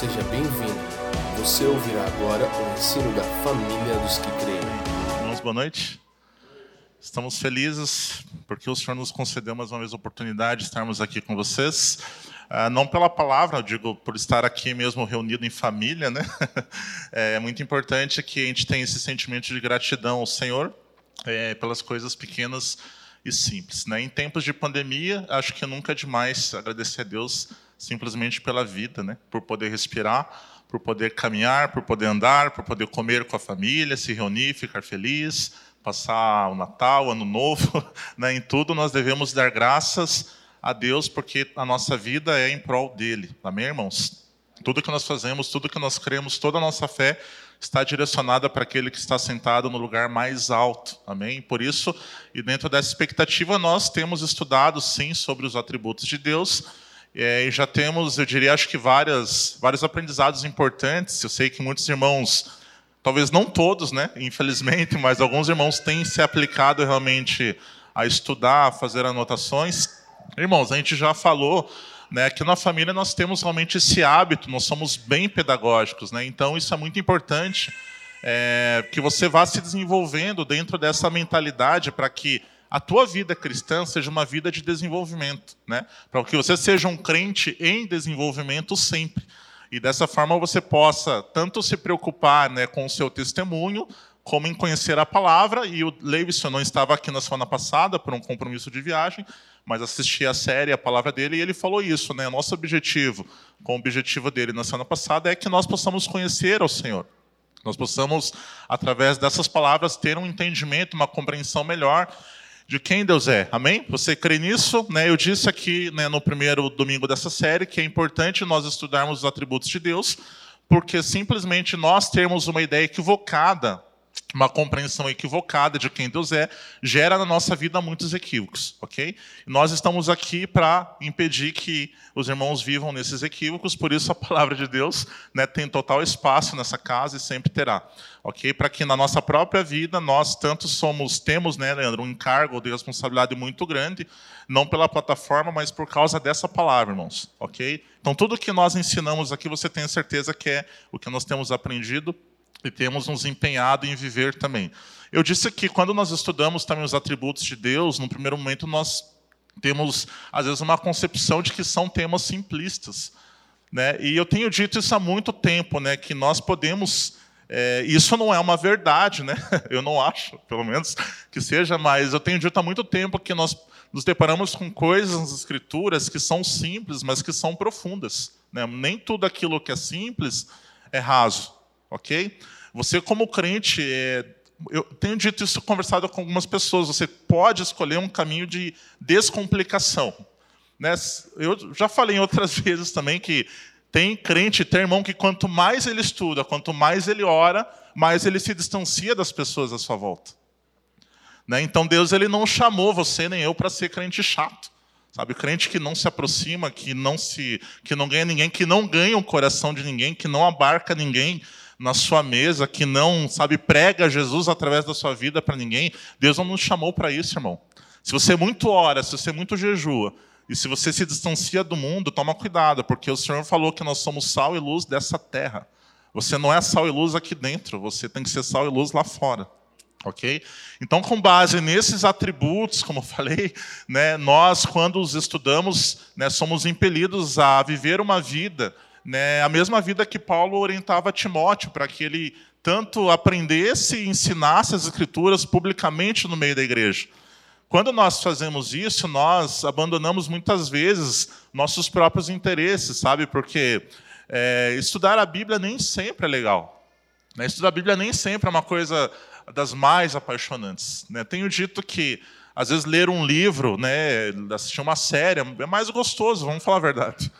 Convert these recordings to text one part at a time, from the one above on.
seja bem-vindo. Você ouvirá agora o ensino da família dos que creem. Irmãos, boa noite. Estamos felizes porque o Senhor nos concedeu mais uma vez a oportunidade de estarmos aqui com vocês. Ah, não pela palavra, eu digo por estar aqui mesmo reunido em família, né? É muito importante que a gente tenha esse sentimento de gratidão ao Senhor é, pelas coisas pequenas e simples. Né? Em tempos de pandemia, acho que nunca é demais agradecer a Deus simplesmente pela vida, né? por poder respirar, por poder caminhar, por poder andar, por poder comer com a família, se reunir, ficar feliz, passar o Natal, o Ano Novo. Né? Em tudo nós devemos dar graças a Deus, porque a nossa vida é em prol dele. Amém, irmãos? Tudo que nós fazemos, tudo que nós cremos, toda a nossa fé está direcionada para aquele que está sentado no lugar mais alto. Amém? Por isso, e dentro dessa expectativa, nós temos estudado, sim, sobre os atributos de Deus. É, e já temos, eu diria, acho que várias, vários aprendizados importantes. Eu sei que muitos irmãos, talvez não todos, né, infelizmente, mas alguns irmãos têm se aplicado realmente a estudar, a fazer anotações. Irmãos, a gente já falou né? Aqui na família nós temos realmente esse hábito, nós somos bem pedagógicos, né? então isso é muito importante é, que você vá se desenvolvendo dentro dessa mentalidade para que a tua vida cristã seja uma vida de desenvolvimento, né? para que você seja um crente em desenvolvimento sempre. E dessa forma você possa tanto se preocupar né, com o seu testemunho, como em conhecer a palavra. E o Leivson não estava aqui na semana passada por um compromisso de viagem, mas assisti a série, a palavra dele, e ele falou isso, né? Nosso objetivo, com o objetivo dele na semana passada, é que nós possamos conhecer ao Senhor. Nós possamos, através dessas palavras, ter um entendimento, uma compreensão melhor de quem Deus é. Amém? Você crê nisso? Né? Eu disse aqui né, no primeiro domingo dessa série que é importante nós estudarmos os atributos de Deus, porque simplesmente nós termos uma ideia equivocada uma compreensão equivocada de quem Deus é, gera na nossa vida muitos equívocos, ok? Nós estamos aqui para impedir que os irmãos vivam nesses equívocos, por isso a palavra de Deus né, tem total espaço nessa casa e sempre terá, ok? Para que na nossa própria vida nós tanto somos, temos, né, Leandro, um encargo de responsabilidade muito grande, não pela plataforma, mas por causa dessa palavra, irmãos, ok? Então tudo que nós ensinamos aqui, você tem certeza que é o que nós temos aprendido e temos nos empenhado em viver também. Eu disse que quando nós estudamos também os atributos de Deus, no primeiro momento nós temos às vezes uma concepção de que são temas simplistas, né? E eu tenho dito isso há muito tempo, né? Que nós podemos é, isso não é uma verdade, né? Eu não acho, pelo menos, que seja, mas eu tenho dito há muito tempo que nós nos deparamos com coisas nas escrituras que são simples, mas que são profundas. Né? Nem tudo aquilo que é simples é raso ok? Você, como crente, é, eu tenho dito isso, conversado com algumas pessoas, você pode escolher um caminho de descomplicação. Né? Eu já falei em outras vezes também que tem crente, tem irmão que quanto mais ele estuda, quanto mais ele ora, mais ele se distancia das pessoas à sua volta. Né? Então Deus ele não chamou você nem eu para ser crente chato. Sabe, crente que não se aproxima, que não se, que não ganha ninguém, que não ganha o coração de ninguém, que não abarca ninguém, na sua mesa, que não, sabe, prega Jesus através da sua vida para ninguém, Deus não nos chamou para isso, irmão. Se você muito ora, se você muito jejua, e se você se distancia do mundo, toma cuidado, porque o Senhor falou que nós somos sal e luz dessa terra. Você não é sal e luz aqui dentro, você tem que ser sal e luz lá fora. Ok? Então, com base nesses atributos, como eu falei, né, nós, quando os estudamos, né, somos impelidos a viver uma vida né, a mesma vida que Paulo orientava Timóteo para que ele tanto aprendesse e ensinasse as escrituras publicamente no meio da igreja. Quando nós fazemos isso, nós abandonamos muitas vezes nossos próprios interesses, sabe? Porque é, estudar a Bíblia nem sempre é legal. Né? Estudar a Bíblia nem sempre é uma coisa das mais apaixonantes. Né? Tenho dito que às vezes ler um livro, né, assistir uma série é mais gostoso, vamos falar a verdade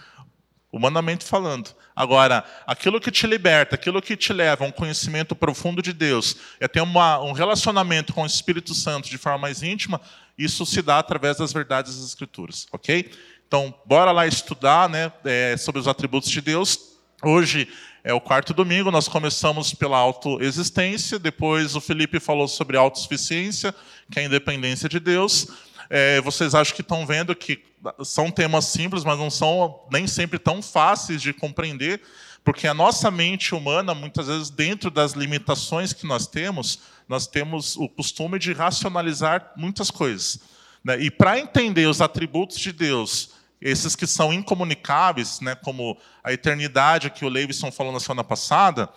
humanamente falando. Agora, aquilo que te liberta, aquilo que te leva a um conhecimento profundo de Deus, é ter uma, um relacionamento com o Espírito Santo de forma mais íntima, isso se dá através das verdades das Escrituras, ok? Então, bora lá estudar né, é, sobre os atributos de Deus. Hoje é o quarto domingo, nós começamos pela autoexistência, depois o Felipe falou sobre autossuficiência, que é a independência de Deus. É, vocês acham que estão vendo que são temas simples, mas não são nem sempre tão fáceis de compreender, porque a nossa mente humana, muitas vezes, dentro das limitações que nós temos, nós temos o costume de racionalizar muitas coisas. Né? E para entender os atributos de Deus, esses que são incomunicáveis, né, como a eternidade que o Leivson falou na semana passada,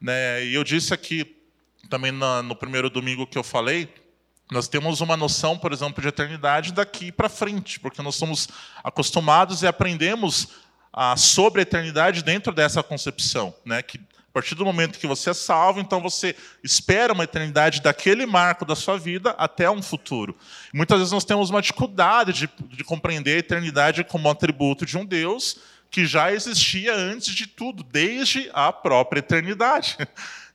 né, e eu disse aqui também no primeiro domingo que eu falei, nós temos uma noção, por exemplo, de eternidade daqui para frente, porque nós somos acostumados e aprendemos ah, sobre a eternidade dentro dessa concepção, né? Que a partir do momento que você é salvo, então você espera uma eternidade daquele marco da sua vida até um futuro. Muitas vezes nós temos uma dificuldade de, de compreender a eternidade como um atributo de um Deus que já existia antes de tudo, desde a própria eternidade.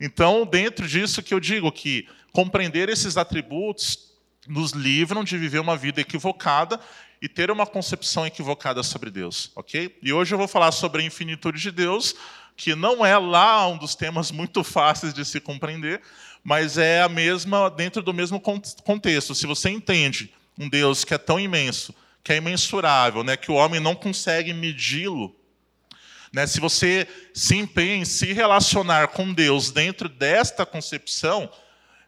Então, dentro disso que eu digo que compreender esses atributos nos livram de viver uma vida equivocada e ter uma concepção equivocada sobre Deus, ok? E hoje eu vou falar sobre a infinitude de Deus, que não é lá um dos temas muito fáceis de se compreender, mas é a mesma dentro do mesmo contexto. Se você entende um Deus que é tão imenso, que é imensurável, né, que o homem não consegue medi-lo, né, se você se empenha em se relacionar com Deus dentro desta concepção,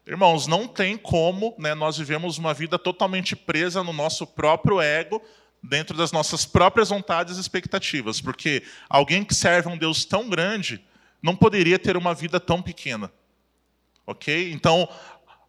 Irmãos, não tem como né, nós vivemos uma vida totalmente presa no nosso próprio ego, dentro das nossas próprias vontades e expectativas, porque alguém que serve a um Deus tão grande não poderia ter uma vida tão pequena. Ok? Então,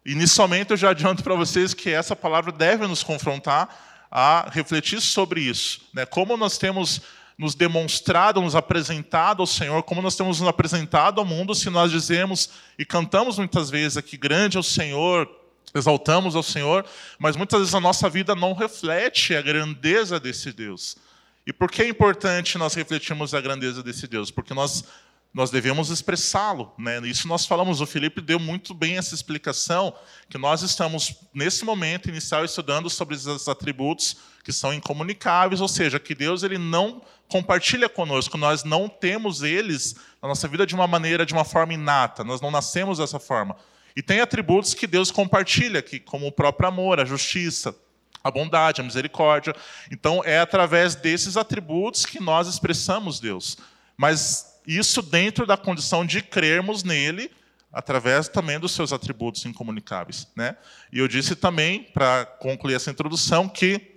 inicialmente eu já adianto para vocês que essa palavra deve nos confrontar a refletir sobre isso. Né? Como nós temos nos demonstrado, nos apresentado ao Senhor, como nós temos nos apresentado ao mundo, se nós dizemos e cantamos muitas vezes aqui, grande é o Senhor, exaltamos ao Senhor, mas muitas vezes a nossa vida não reflete a grandeza desse Deus. E por que é importante nós refletirmos a grandeza desse Deus? Porque nós nós devemos expressá-lo. Né? Isso nós falamos, o Felipe deu muito bem essa explicação, que nós estamos, nesse momento inicial, estudando sobre esses atributos que são incomunicáveis, ou seja, que Deus ele não compartilha conosco, nós não temos eles na nossa vida de uma maneira, de uma forma inata, nós não nascemos dessa forma. E tem atributos que Deus compartilha, que, como o próprio amor, a justiça, a bondade, a misericórdia. Então, é através desses atributos que nós expressamos Deus. Mas isso dentro da condição de crermos nele, através também dos seus atributos incomunicáveis. Né? E eu disse também, para concluir essa introdução, que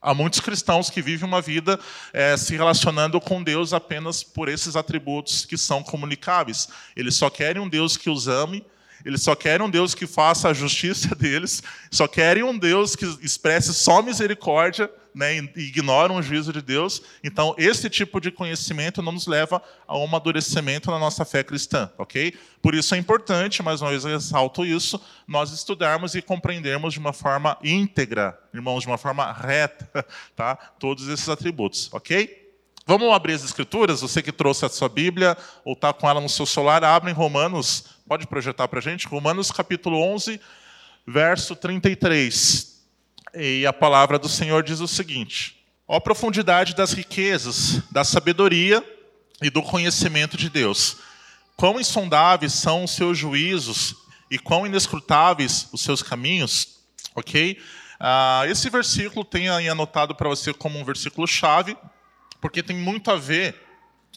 há muitos cristãos que vivem uma vida é, se relacionando com Deus apenas por esses atributos que são comunicáveis. Eles só querem um Deus que os ame, eles só querem um Deus que faça a justiça deles, só querem um Deus que expresse só misericórdia né, ignoram o juízo de Deus. Então, esse tipo de conhecimento não nos leva a um amadurecimento na nossa fé cristã, ok? Por isso é importante, mais uma vez ressalto isso, nós estudarmos e compreendermos de uma forma íntegra, irmãos, de uma forma reta, tá? Todos esses atributos, ok? Vamos abrir as escrituras? Você que trouxe a sua Bíblia ou está com ela no seu celular, abre em Romanos, pode projetar para a gente? Romanos capítulo 11, verso 33. E a palavra do Senhor diz o seguinte: Ó profundidade das riquezas, da sabedoria e do conhecimento de Deus. Quão insondáveis são os seus juízos e quão inescrutáveis os seus caminhos. Ok? Ah, esse versículo tem aí anotado para você como um versículo chave, porque tem muito a ver.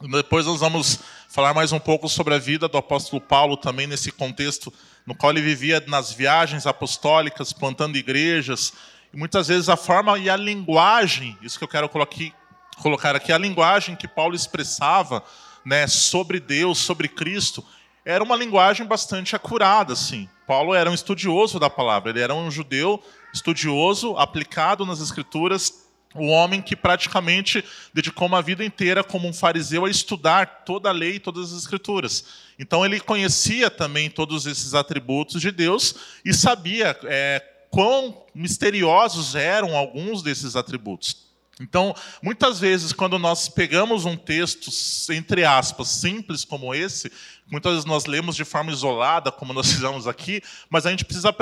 Depois nós vamos falar mais um pouco sobre a vida do apóstolo Paulo também nesse contexto no qual ele vivia nas viagens apostólicas, plantando igrejas, e muitas vezes a forma e a linguagem, isso que eu quero colocar aqui, a linguagem que Paulo expressava né, sobre Deus, sobre Cristo, era uma linguagem bastante acurada. Assim. Paulo era um estudioso da palavra, ele era um judeu estudioso, aplicado nas Escrituras, o homem que praticamente dedicou uma vida inteira como um fariseu a estudar toda a lei e todas as escrituras. Então ele conhecia também todos esses atributos de Deus e sabia é, quão misteriosos eram alguns desses atributos. Então, muitas vezes, quando nós pegamos um texto, entre aspas, simples como esse, muitas vezes nós lemos de forma isolada, como nós fizemos aqui, mas a gente precisa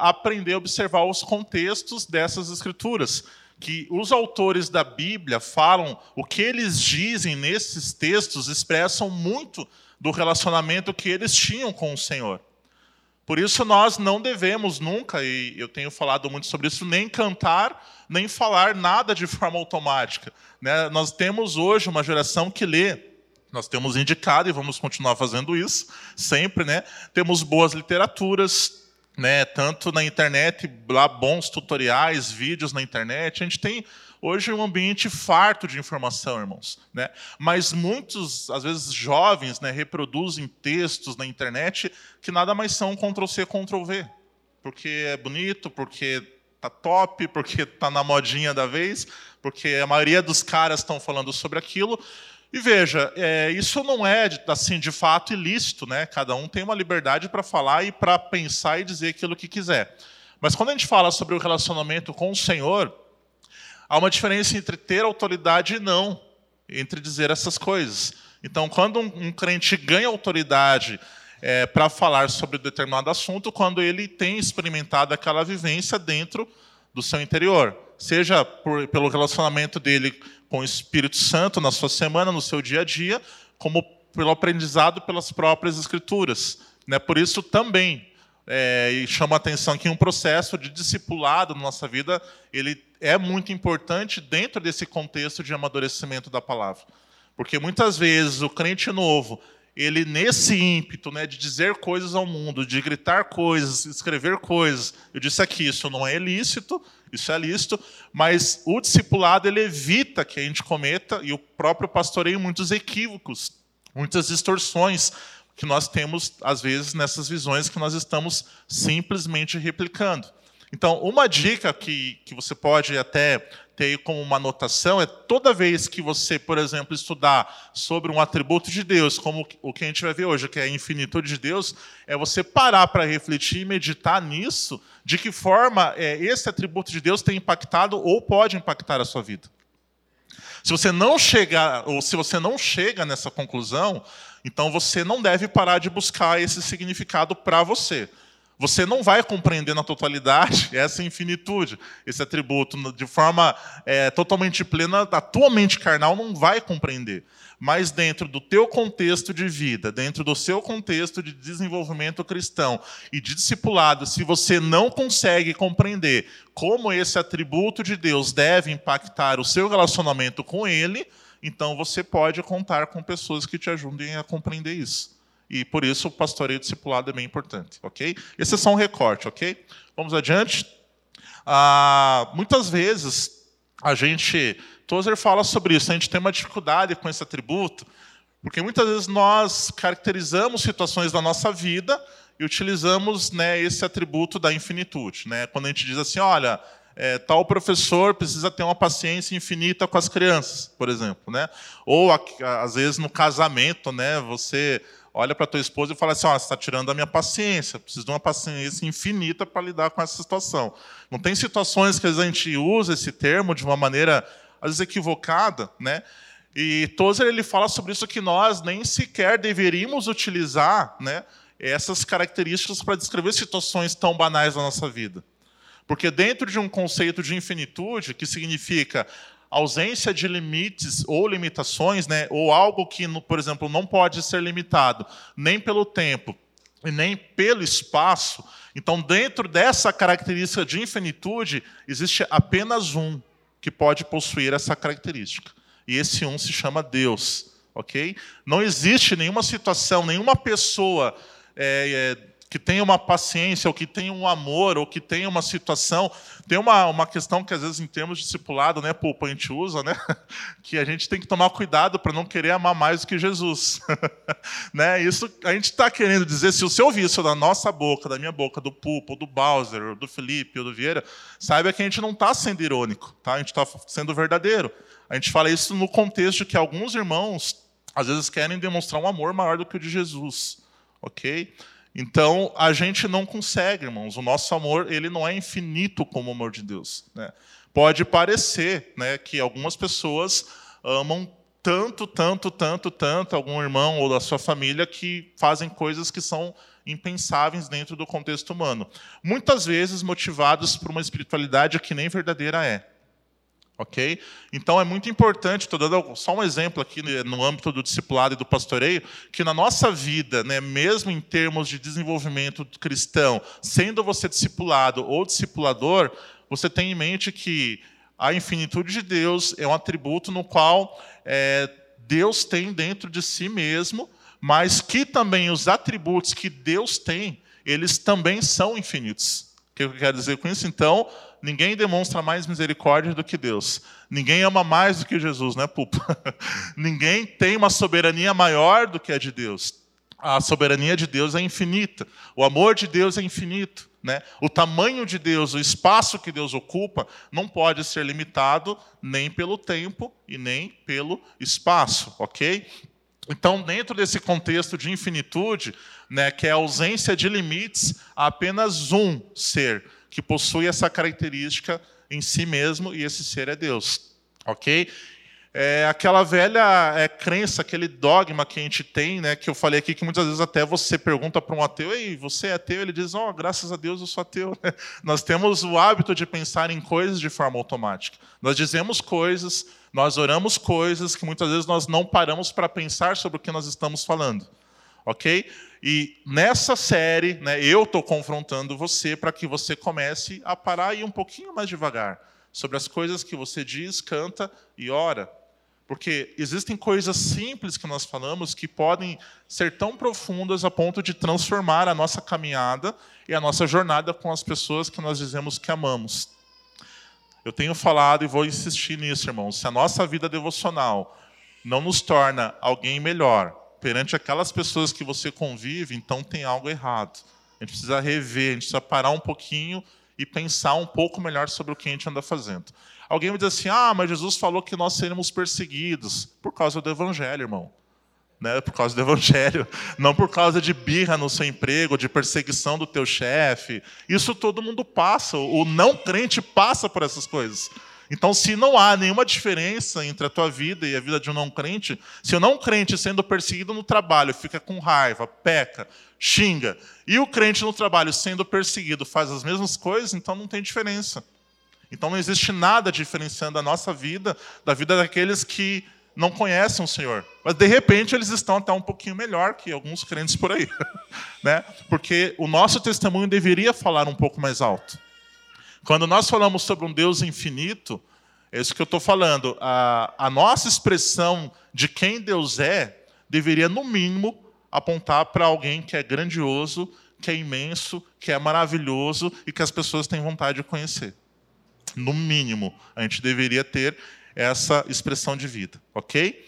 aprender a observar os contextos dessas escrituras. Que os autores da Bíblia falam, o que eles dizem nesses textos expressam muito do relacionamento que eles tinham com o Senhor. Por isso nós não devemos nunca, e eu tenho falado muito sobre isso, nem cantar, nem falar nada de forma automática. Né? Nós temos hoje uma geração que lê. Nós temos indicado e vamos continuar fazendo isso sempre, né? Temos boas literaturas, né? Tanto na internet, lá bons tutoriais, vídeos na internet. A gente tem hoje um ambiente farto de informação, irmãos. Né? Mas muitos, às vezes jovens, né, reproduzem textos na internet que nada mais são Ctrl-C, Ctrl-V. Porque é bonito, porque tá top, porque tá na modinha da vez, porque a maioria dos caras estão falando sobre aquilo. E veja, é, isso não é assim de fato ilícito, né? Cada um tem uma liberdade para falar e para pensar e dizer aquilo que quiser. Mas quando a gente fala sobre o relacionamento com o Senhor, há uma diferença entre ter autoridade e não, entre dizer essas coisas. Então, quando um, um crente ganha autoridade é, para falar sobre determinado assunto, quando ele tem experimentado aquela vivência dentro do seu interior, seja por, pelo relacionamento dele com o Espírito Santo na sua semana, no seu dia a dia, como pelo aprendizado pelas próprias Escrituras. Né? Por isso também é, e chama a atenção que um processo de discipulado na nossa vida ele é muito importante dentro desse contexto de amadurecimento da palavra. Porque muitas vezes o crente novo, ele nesse ímpeto né, de dizer coisas ao mundo, de gritar coisas, escrever coisas, eu disse aqui, isso não é ilícito, isso é lícito, mas o discipulado ele evita que a gente cometa, e o próprio pastoreio, muitos equívocos, muitas distorções, que nós temos, às vezes, nessas visões que nós estamos simplesmente replicando. Então, uma dica que, que você pode até ter como uma anotação é toda vez que você, por exemplo, estudar sobre um atributo de Deus, como o que a gente vai ver hoje, que é a infinitude de Deus, é você parar para refletir e meditar nisso, de que forma é, esse atributo de Deus tem impactado ou pode impactar a sua vida. Se você não chegar, ou se você não chega nessa conclusão, então você não deve parar de buscar esse significado para você. Você não vai compreender na totalidade essa infinitude, esse atributo, de forma é, totalmente plena, a tua mente carnal não vai compreender. Mas dentro do teu contexto de vida, dentro do seu contexto de desenvolvimento cristão e de discipulado, se você não consegue compreender como esse atributo de Deus deve impactar o seu relacionamento com Ele, então você pode contar com pessoas que te ajudem a compreender isso. E por isso o pastoreio discipulado é bem importante, ok? Esse é só um recorte, ok? Vamos adiante. Ah, muitas vezes a gente, Tozer fala sobre isso, a gente tem uma dificuldade com esse atributo, porque muitas vezes nós caracterizamos situações da nossa vida e utilizamos né, esse atributo da infinitude. Né? Quando a gente diz assim, olha, é, tal professor precisa ter uma paciência infinita com as crianças, por exemplo, né? Ou às vezes no casamento, né? Você olha para tua esposa e fala assim: oh, você está tirando a minha paciência, preciso de uma paciência infinita para lidar com essa situação. Não tem situações que a gente usa esse termo de uma maneira, às vezes, equivocada, né? E Tozer ele fala sobre isso que nós nem sequer deveríamos utilizar, né? Essas características para descrever situações tão banais da nossa vida. Porque dentro de um conceito de infinitude, que significa ausência de limites ou limitações, né, ou algo que, por exemplo, não pode ser limitado nem pelo tempo e nem pelo espaço. Então, dentro dessa característica de infinitude, existe apenas um que pode possuir essa característica. E esse um se chama Deus, ok? Não existe nenhuma situação, nenhuma pessoa é, é, que tenha uma paciência, ou que tenha um amor, ou que tenha uma situação. Tem uma, uma questão que, às vezes, em termos de discipulado, né, Pulpa, a gente usa, né, que a gente tem que tomar cuidado para não querer amar mais do que Jesus. né? Isso a gente está querendo dizer, se você ouvir isso da nossa boca, da minha boca, do Pulpa, do Bowser, do Felipe, ou do Vieira, saiba que a gente não está sendo irônico, tá? a gente está sendo verdadeiro. A gente fala isso no contexto que alguns irmãos, às vezes, querem demonstrar um amor maior do que o de Jesus. Ok? Então, a gente não consegue, irmãos. O nosso amor ele não é infinito como o amor de Deus. Né? Pode parecer né, que algumas pessoas amam tanto, tanto, tanto, tanto algum irmão ou da sua família que fazem coisas que são impensáveis dentro do contexto humano. Muitas vezes motivados por uma espiritualidade que nem verdadeira é. Ok? Então é muito importante, estou dando só um exemplo aqui né, no âmbito do discipulado e do pastoreio, que na nossa vida, né, mesmo em termos de desenvolvimento cristão, sendo você discipulado ou discipulador, você tem em mente que a infinitude de Deus é um atributo no qual é, Deus tem dentro de si mesmo, mas que também os atributos que Deus tem, eles também são infinitos. O que eu quero dizer com isso? Então, ninguém demonstra mais misericórdia do que Deus. Ninguém ama mais do que Jesus, né, pupa? ninguém tem uma soberania maior do que a de Deus. A soberania de Deus é infinita. O amor de Deus é infinito. Né? O tamanho de Deus, o espaço que Deus ocupa, não pode ser limitado nem pelo tempo e nem pelo espaço, ok? Então, dentro desse contexto de infinitude, né, que é a ausência de limites, há apenas um ser que possui essa característica em si mesmo, e esse ser é Deus, ok? é aquela velha é, crença, aquele dogma que a gente tem, né, que eu falei aqui, que muitas vezes até você pergunta para um ateu, ei, você é ateu? Ele diz, oh, graças a Deus eu sou ateu. nós temos o hábito de pensar em coisas de forma automática. Nós dizemos coisas, nós oramos coisas que muitas vezes nós não paramos para pensar sobre o que nós estamos falando. Ok? E nessa série, né, eu estou confrontando você para que você comece a parar e ir um pouquinho mais devagar sobre as coisas que você diz, canta e ora. Porque existem coisas simples que nós falamos que podem ser tão profundas a ponto de transformar a nossa caminhada e a nossa jornada com as pessoas que nós dizemos que amamos. Eu tenho falado e vou insistir nisso, irmãos. Se a nossa vida devocional não nos torna alguém melhor perante aquelas pessoas que você convive, então tem algo errado. A gente precisa rever, a gente precisa parar um pouquinho e pensar um pouco melhor sobre o que a gente anda fazendo. Alguém me diz assim: ah, mas Jesus falou que nós seremos perseguidos por causa do Evangelho, irmão. Né, por causa do Evangelho, não por causa de birra no seu emprego, de perseguição do teu chefe. Isso todo mundo passa, o não crente passa por essas coisas. Então, se não há nenhuma diferença entre a tua vida e a vida de um não crente, se o não crente sendo perseguido no trabalho fica com raiva, peca, xinga, e o crente no trabalho sendo perseguido faz as mesmas coisas, então não tem diferença. Então não existe nada diferenciando a nossa vida da vida daqueles que não conhecem o Senhor. Mas de repente eles estão até um pouquinho melhor que alguns crentes por aí, né? Porque o nosso testemunho deveria falar um pouco mais alto. Quando nós falamos sobre um Deus infinito, é isso que eu estou falando. A, a nossa expressão de quem Deus é deveria, no mínimo, apontar para alguém que é grandioso, que é imenso, que é maravilhoso e que as pessoas têm vontade de conhecer. No mínimo, a gente deveria ter essa expressão de vida, ok?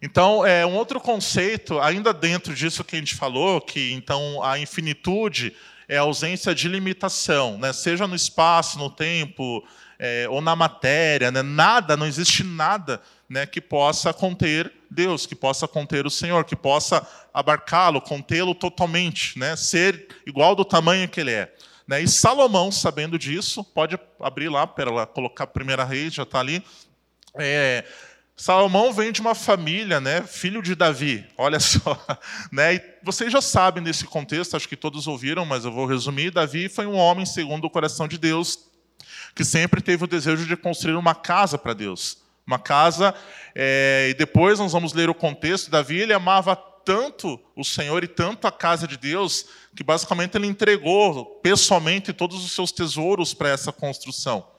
Então, é um outro conceito, ainda dentro disso que a gente falou, que então a infinitude é a ausência de limitação, né? seja no espaço, no tempo, é, ou na matéria, né? nada, não existe nada né, que possa conter Deus, que possa conter o Senhor, que possa abarcá-lo, contê-lo totalmente, né? ser igual do tamanho que ele é. Né? E Salomão, sabendo disso, pode abrir lá, para colocar a primeira reis, já está ali. É, Salomão vem de uma família, né, filho de Davi, olha só. Né, e vocês já sabem desse contexto, acho que todos ouviram, mas eu vou resumir. Davi foi um homem segundo o coração de Deus, que sempre teve o desejo de construir uma casa para Deus. Uma casa, é, e depois nós vamos ler o contexto. Davi ele amava tanto o Senhor e tanto a casa de Deus, que basicamente ele entregou pessoalmente todos os seus tesouros para essa construção.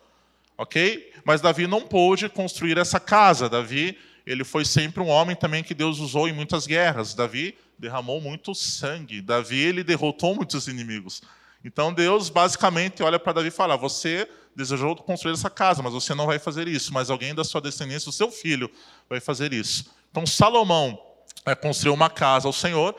Ok? Mas Davi não pôde construir essa casa. Davi, ele foi sempre um homem também que Deus usou em muitas guerras. Davi derramou muito sangue. Davi, ele derrotou muitos inimigos. Então Deus basicamente olha para Davi e fala: Você desejou construir essa casa, mas você não vai fazer isso. Mas alguém da sua descendência, o seu filho, vai fazer isso. Então Salomão é, construiu uma casa ao Senhor.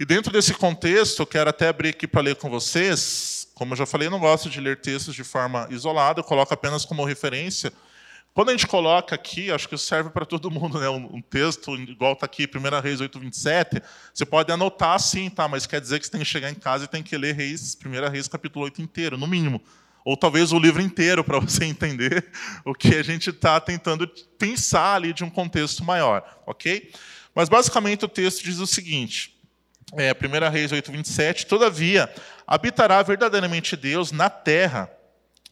E dentro desse contexto, eu quero até abrir aqui para ler com vocês. Como eu já falei, eu não gosto de ler textos de forma isolada, eu coloco apenas como referência. Quando a gente coloca aqui, acho que serve para todo mundo, né? um, texto igual está aqui, 1 Reis 8:27, você pode anotar sim, tá? mas quer dizer que você tem que chegar em casa e tem que ler Reis, 1 Reis capítulo 8 inteiro, no mínimo. Ou talvez o livro inteiro, para você entender o que a gente está tentando pensar ali de um contexto maior, ok? Mas basicamente o texto diz o seguinte: é, 1 Reis 8, 27, todavia habitará verdadeiramente Deus na terra,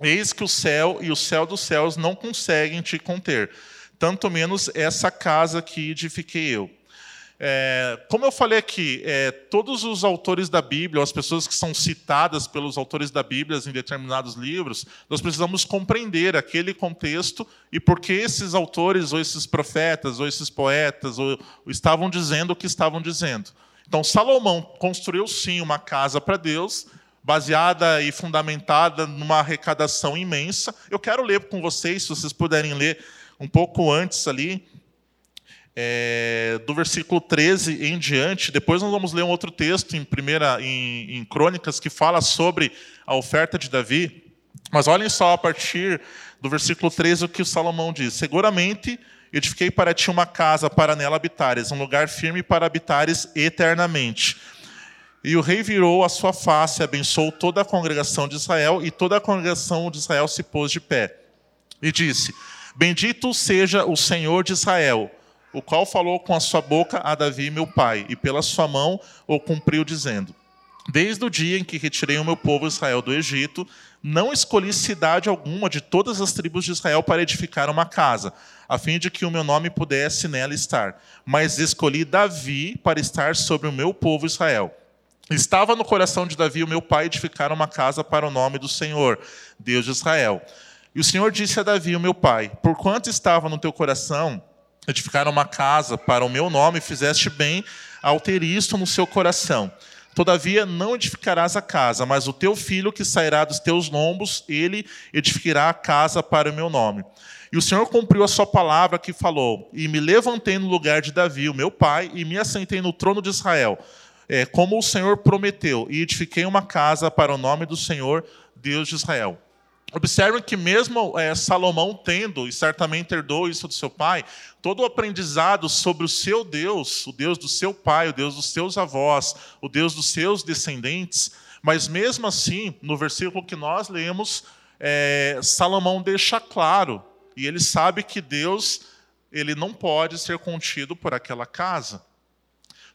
Eis que o céu e o céu dos céus não conseguem te conter, tanto menos essa casa que edifiquei eu. É, como eu falei aqui, é, todos os autores da Bíblia, as pessoas que são citadas pelos autores da Bíblia em determinados livros, nós precisamos compreender aquele contexto e por que esses autores, ou esses profetas, ou esses poetas, ou, estavam dizendo o que estavam dizendo. Então, Salomão construiu sim uma casa para Deus, baseada e fundamentada numa arrecadação imensa. Eu quero ler com vocês, se vocês puderem ler um pouco antes ali, é, do versículo 13 em diante. Depois nós vamos ler um outro texto em primeira em, em Crônicas que fala sobre a oferta de Davi. Mas olhem só a partir do versículo 13 o que o Salomão diz: Seguramente edifiquei para ti uma casa para nela habitares, um lugar firme para habitares eternamente. E o rei virou a sua face, abençoou toda a congregação de Israel, e toda a congregação de Israel se pôs de pé. E disse: Bendito seja o Senhor de Israel, o qual falou com a sua boca a Davi, meu pai, e pela sua mão o cumpriu, dizendo: Desde o dia em que retirei o meu povo Israel do Egito, não escolhi cidade alguma de todas as tribos de Israel para edificar uma casa, a fim de que o meu nome pudesse nela estar. Mas escolhi Davi para estar sobre o meu povo Israel. Estava no coração de Davi, o meu pai, edificar uma casa para o nome do Senhor, Deus de Israel. E o Senhor disse a Davi, o meu pai: Por quanto estava no teu coração edificar uma casa para o meu nome, fizeste bem ao ter isto no seu coração. Todavia, não edificarás a casa, mas o teu filho que sairá dos teus lombos, ele edificará a casa para o meu nome. E o Senhor cumpriu a sua palavra que falou: E me levantei no lugar de Davi, o meu pai, e me assentei no trono de Israel, é, como o Senhor prometeu, e edifiquei uma casa para o nome do Senhor, Deus de Israel. Observem que mesmo é, Salomão tendo, e certamente herdou isso do seu pai, todo o aprendizado sobre o seu Deus, o Deus do seu pai, o Deus dos seus avós, o Deus dos seus descendentes, mas mesmo assim, no versículo que nós lemos, é, Salomão deixa claro, e ele sabe que Deus ele não pode ser contido por aquela casa.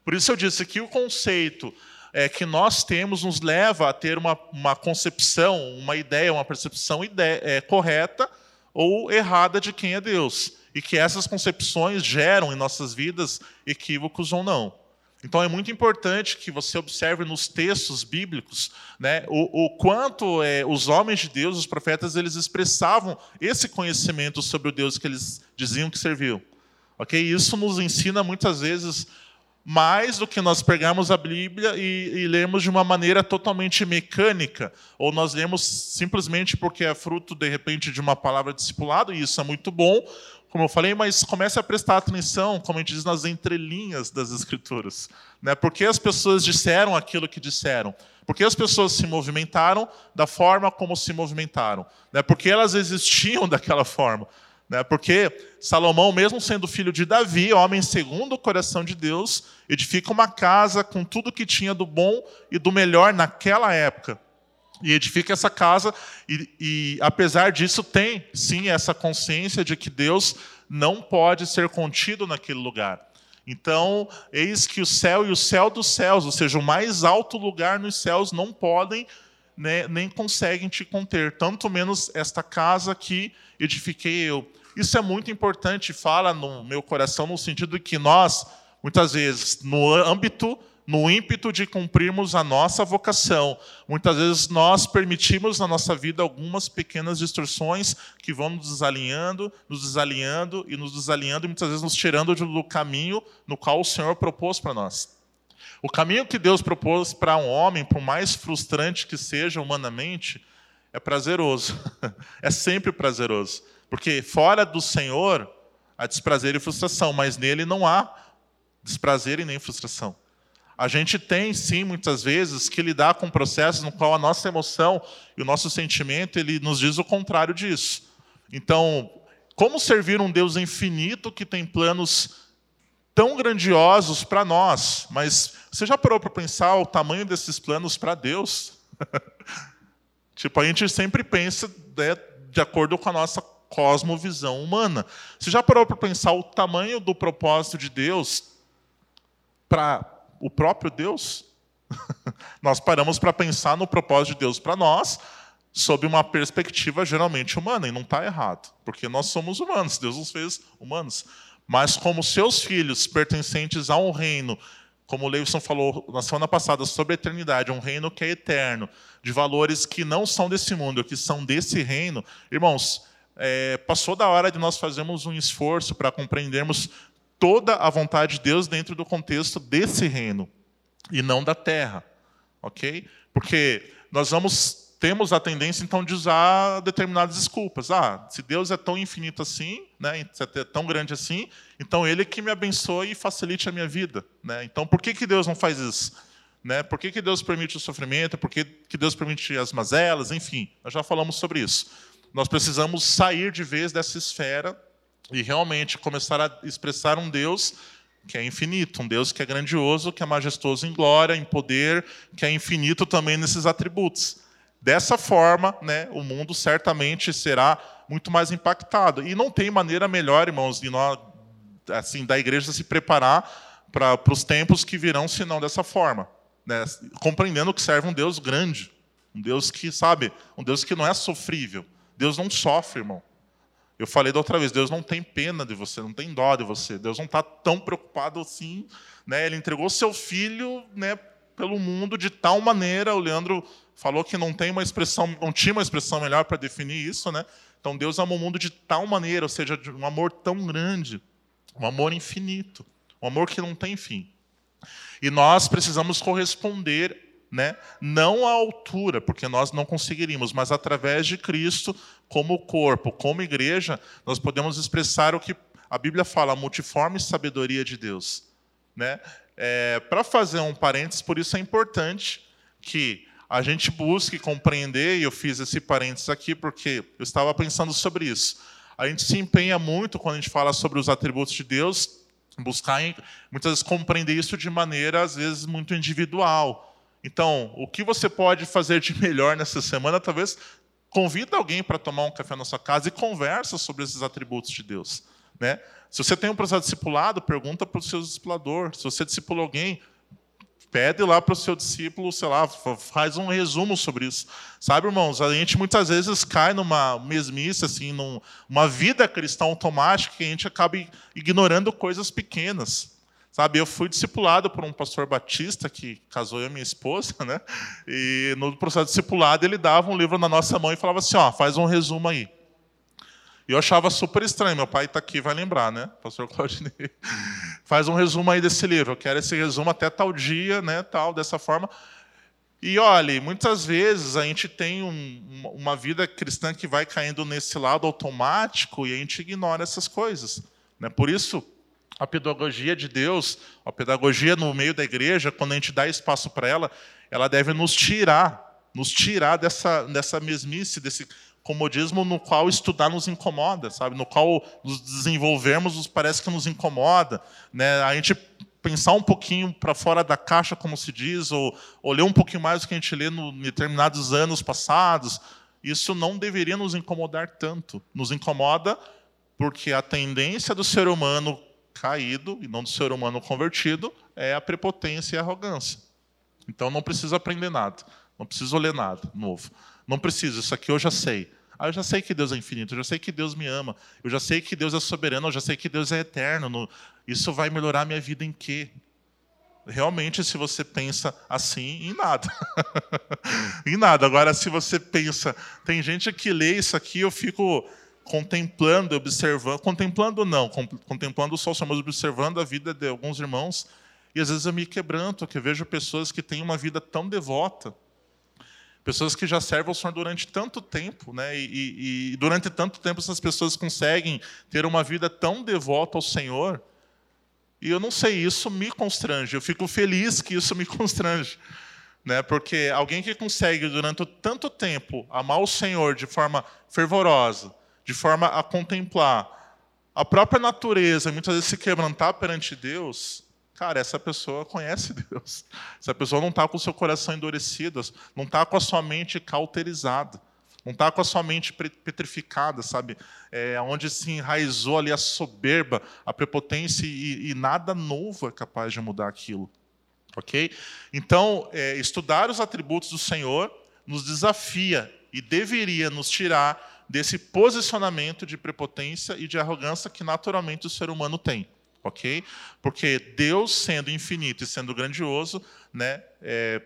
Por isso eu disse que o conceito é, que nós temos nos leva a ter uma, uma concepção, uma ideia, uma percepção ideia, é, correta ou errada de quem é Deus. E que essas concepções geram em nossas vidas equívocos ou não. Então é muito importante que você observe nos textos bíblicos né, o, o quanto é, os homens de Deus, os profetas, eles expressavam esse conhecimento sobre o Deus que eles diziam que serviam. Ok? Isso nos ensina muitas vezes mais do que nós pegarmos a Bíblia e, e de uma maneira totalmente mecânica, ou nós lemos simplesmente porque é fruto, de repente, de uma palavra discipulado, e isso é muito bom, como eu falei, mas comece a prestar atenção, como a gente diz, nas entrelinhas das Escrituras. Né? Por que as pessoas disseram aquilo que disseram? Por que as pessoas se movimentaram da forma como se movimentaram? Né? Por que elas existiam daquela forma? Né? Porque Salomão, mesmo sendo filho de Davi, homem segundo o coração de Deus, edifica uma casa com tudo que tinha do bom e do melhor naquela época. E edifica essa casa, e, e apesar disso, tem sim essa consciência de que Deus não pode ser contido naquele lugar. Então, eis que o céu e o céu dos céus, ou seja, o mais alto lugar nos céus, não podem né, nem conseguem te conter, tanto menos esta casa que edifiquei eu. Isso é muito importante, fala no meu coração, no sentido de que nós, muitas vezes, no âmbito, no ímpeto de cumprirmos a nossa vocação, muitas vezes nós permitimos na nossa vida algumas pequenas distorções que vão nos desalinhando, nos desalinhando e nos desalinhando, e muitas vezes nos tirando do caminho no qual o Senhor propôs para nós. O caminho que Deus propôs para um homem, por mais frustrante que seja humanamente, é prazeroso. é sempre prazeroso. Porque fora do Senhor há desprazer e frustração, mas nele não há desprazer e nem frustração. A gente tem, sim, muitas vezes, que lidar com processos no qual a nossa emoção e o nosso sentimento ele nos diz o contrário disso. Então, como servir um Deus infinito que tem planos tão grandiosos para nós, mas você já parou para pensar o tamanho desses planos para Deus? tipo, a gente sempre pensa né, de acordo com a nossa cosmovisão humana. Você já parou para pensar o tamanho do propósito de Deus para o próprio Deus? nós paramos para pensar no propósito de Deus para nós, sob uma perspectiva geralmente humana, e não está errado, porque nós somos humanos, Deus nos fez humanos. Mas como seus filhos pertencentes a um reino, como o Leivson falou na semana passada sobre a eternidade, um reino que é eterno, de valores que não são desse mundo, que são desse reino, irmãos, é, passou da hora de nós fazermos um esforço para compreendermos toda a vontade de Deus dentro do contexto desse reino e não da terra, ok? Porque nós vamos temos a tendência então de usar determinadas desculpas. Ah, se Deus é tão infinito assim, né, se é tão grande assim, então Ele que me abençoe e facilite a minha vida, né? Então por que que Deus não faz isso? Né? Por que, que Deus permite o sofrimento? Por que, que Deus permite as mazelas? Enfim, nós já falamos sobre isso. Nós precisamos sair de vez dessa esfera e realmente começar a expressar um Deus que é infinito, um Deus que é grandioso, que é majestoso em glória, em poder, que é infinito também nesses atributos. Dessa forma, né, o mundo certamente será muito mais impactado. E não tem maneira melhor, irmãos, de nós, assim, da igreja se preparar para os tempos que virão, senão dessa forma. Né, compreendendo que serve um Deus grande, um Deus que, sabe, um Deus que não é sofrível. Deus não sofre, irmão. Eu falei da outra vez, Deus não tem pena de você, não tem dó de você. Deus não está tão preocupado assim. Né? Ele entregou seu filho né, pelo mundo de tal maneira, o Leandro falou que não tem uma expressão, não tinha uma expressão melhor para definir isso, né? Então Deus ama o mundo de tal maneira, ou seja, de um amor tão grande, um amor infinito, um amor que não tem fim. E nós precisamos corresponder, né? Não à altura, porque nós não conseguiríamos, mas através de Cristo, como corpo, como igreja, nós podemos expressar o que a Bíblia fala, a multiforme sabedoria de Deus, né? É, para fazer um parênteses, por isso é importante que a gente busque compreender, e eu fiz esse parênteses aqui porque eu estava pensando sobre isso. A gente se empenha muito quando a gente fala sobre os atributos de Deus, buscar muitas vezes compreender isso de maneira às vezes muito individual. Então, o que você pode fazer de melhor nessa semana? Talvez convida alguém para tomar um café na sua casa e conversa sobre esses atributos de Deus, né? Se você tem um processo discipulado, pergunta para o seu discipulador. Se você discipula alguém, pede lá para o seu discípulo, sei lá, faz um resumo sobre isso. Sabe, irmãos, a gente muitas vezes cai numa mesmice, assim, numa vida cristã automática que a gente acaba ignorando coisas pequenas. Sabe, eu fui discipulado por um pastor batista que casou eu e minha esposa, né? E no processo discipulado ele dava um livro na nossa mão e falava assim, ó, faz um resumo aí. E eu achava super estranho, meu pai está aqui, vai lembrar, né? Pastor Claudinei. Faz um resumo aí desse livro. Eu quero esse resumo até tal dia, né? Tal, dessa forma. E olhe, muitas vezes a gente tem um, uma vida cristã que vai caindo nesse lado automático e a gente ignora essas coisas. Né? Por isso, a pedagogia de Deus, a pedagogia no meio da igreja, quando a gente dá espaço para ela, ela deve nos tirar, nos tirar dessa, dessa mesmice, desse comodismo no qual estudar nos incomoda, sabe? No qual nos desenvolvermos parece que nos incomoda, né? A gente pensar um pouquinho para fora da caixa, como se diz, ou, ler um pouquinho mais do que a gente lê em determinados anos passados, isso não deveria nos incomodar tanto. Nos incomoda porque a tendência do ser humano caído, e não do ser humano convertido, é a prepotência e a arrogância. Então não preciso aprender nada, não preciso ler nada novo. Não preciso, isso aqui eu já sei. Ah, eu já sei que Deus é infinito, eu já sei que Deus me ama, eu já sei que Deus é soberano, eu já sei que Deus é eterno. Isso vai melhorar a minha vida em quê? Realmente, se você pensa assim, em nada. em nada. Agora, se você pensa, tem gente que lê isso aqui, eu fico contemplando, observando, contemplando não, contemplando só, mas observando a vida de alguns irmãos, e às vezes eu me quebranto, que eu vejo pessoas que têm uma vida tão devota, Pessoas que já servem ao Senhor durante tanto tempo, né? E, e, e, durante tanto tempo essas pessoas conseguem ter uma vida tão devota ao Senhor. E eu não sei, isso me constrange. Eu fico feliz que isso me constrange. Né? Porque alguém que consegue durante tanto tempo amar o Senhor de forma fervorosa, de forma a contemplar a própria natureza, muitas vezes se quebrantar perante Deus, Cara, essa pessoa conhece Deus. Essa pessoa não está com o seu coração endurecido, não está com a sua mente cauterizada, não está com a sua mente petrificada, sabe? É, onde se enraizou ali a soberba, a prepotência e, e nada novo é capaz de mudar aquilo. Ok? Então, é, estudar os atributos do Senhor nos desafia e deveria nos tirar desse posicionamento de prepotência e de arrogância que naturalmente o ser humano tem, ok? Porque Deus, sendo infinito e sendo grandioso, né, é,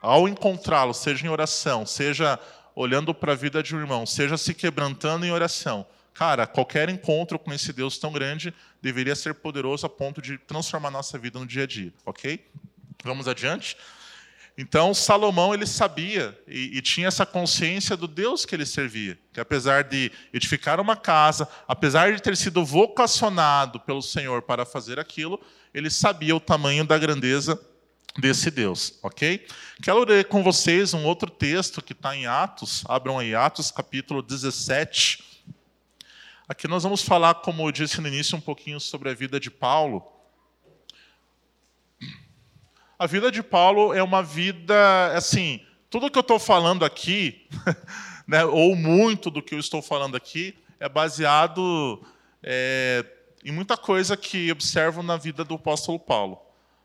ao encontrá-lo, seja em oração, seja olhando para a vida de um irmão, seja se quebrantando em oração, cara, qualquer encontro com esse Deus tão grande deveria ser poderoso a ponto de transformar nossa vida no dia a dia, ok? Vamos adiante. Então Salomão ele sabia e, e, tinha essa consciência do Deus que ele servia, que apesar de edificar uma casa, apesar de ter sido vocacionado pelo Senhor para fazer aquilo, ele sabia o tamanho da grandeza desse Deus, ok? Quero ler com vocês um outro texto que está em Atos, abram aí Atos capítulo 17. Aqui nós vamos falar, como eu disse no início, um pouquinho sobre a vida de Paulo. A vida de Paulo é uma vida, assim, tudo que eu estou falando aqui, né, ou muito do que eu estou falando aqui, é baseado é, em muita coisa que observo na vida do apóstolo Paulo.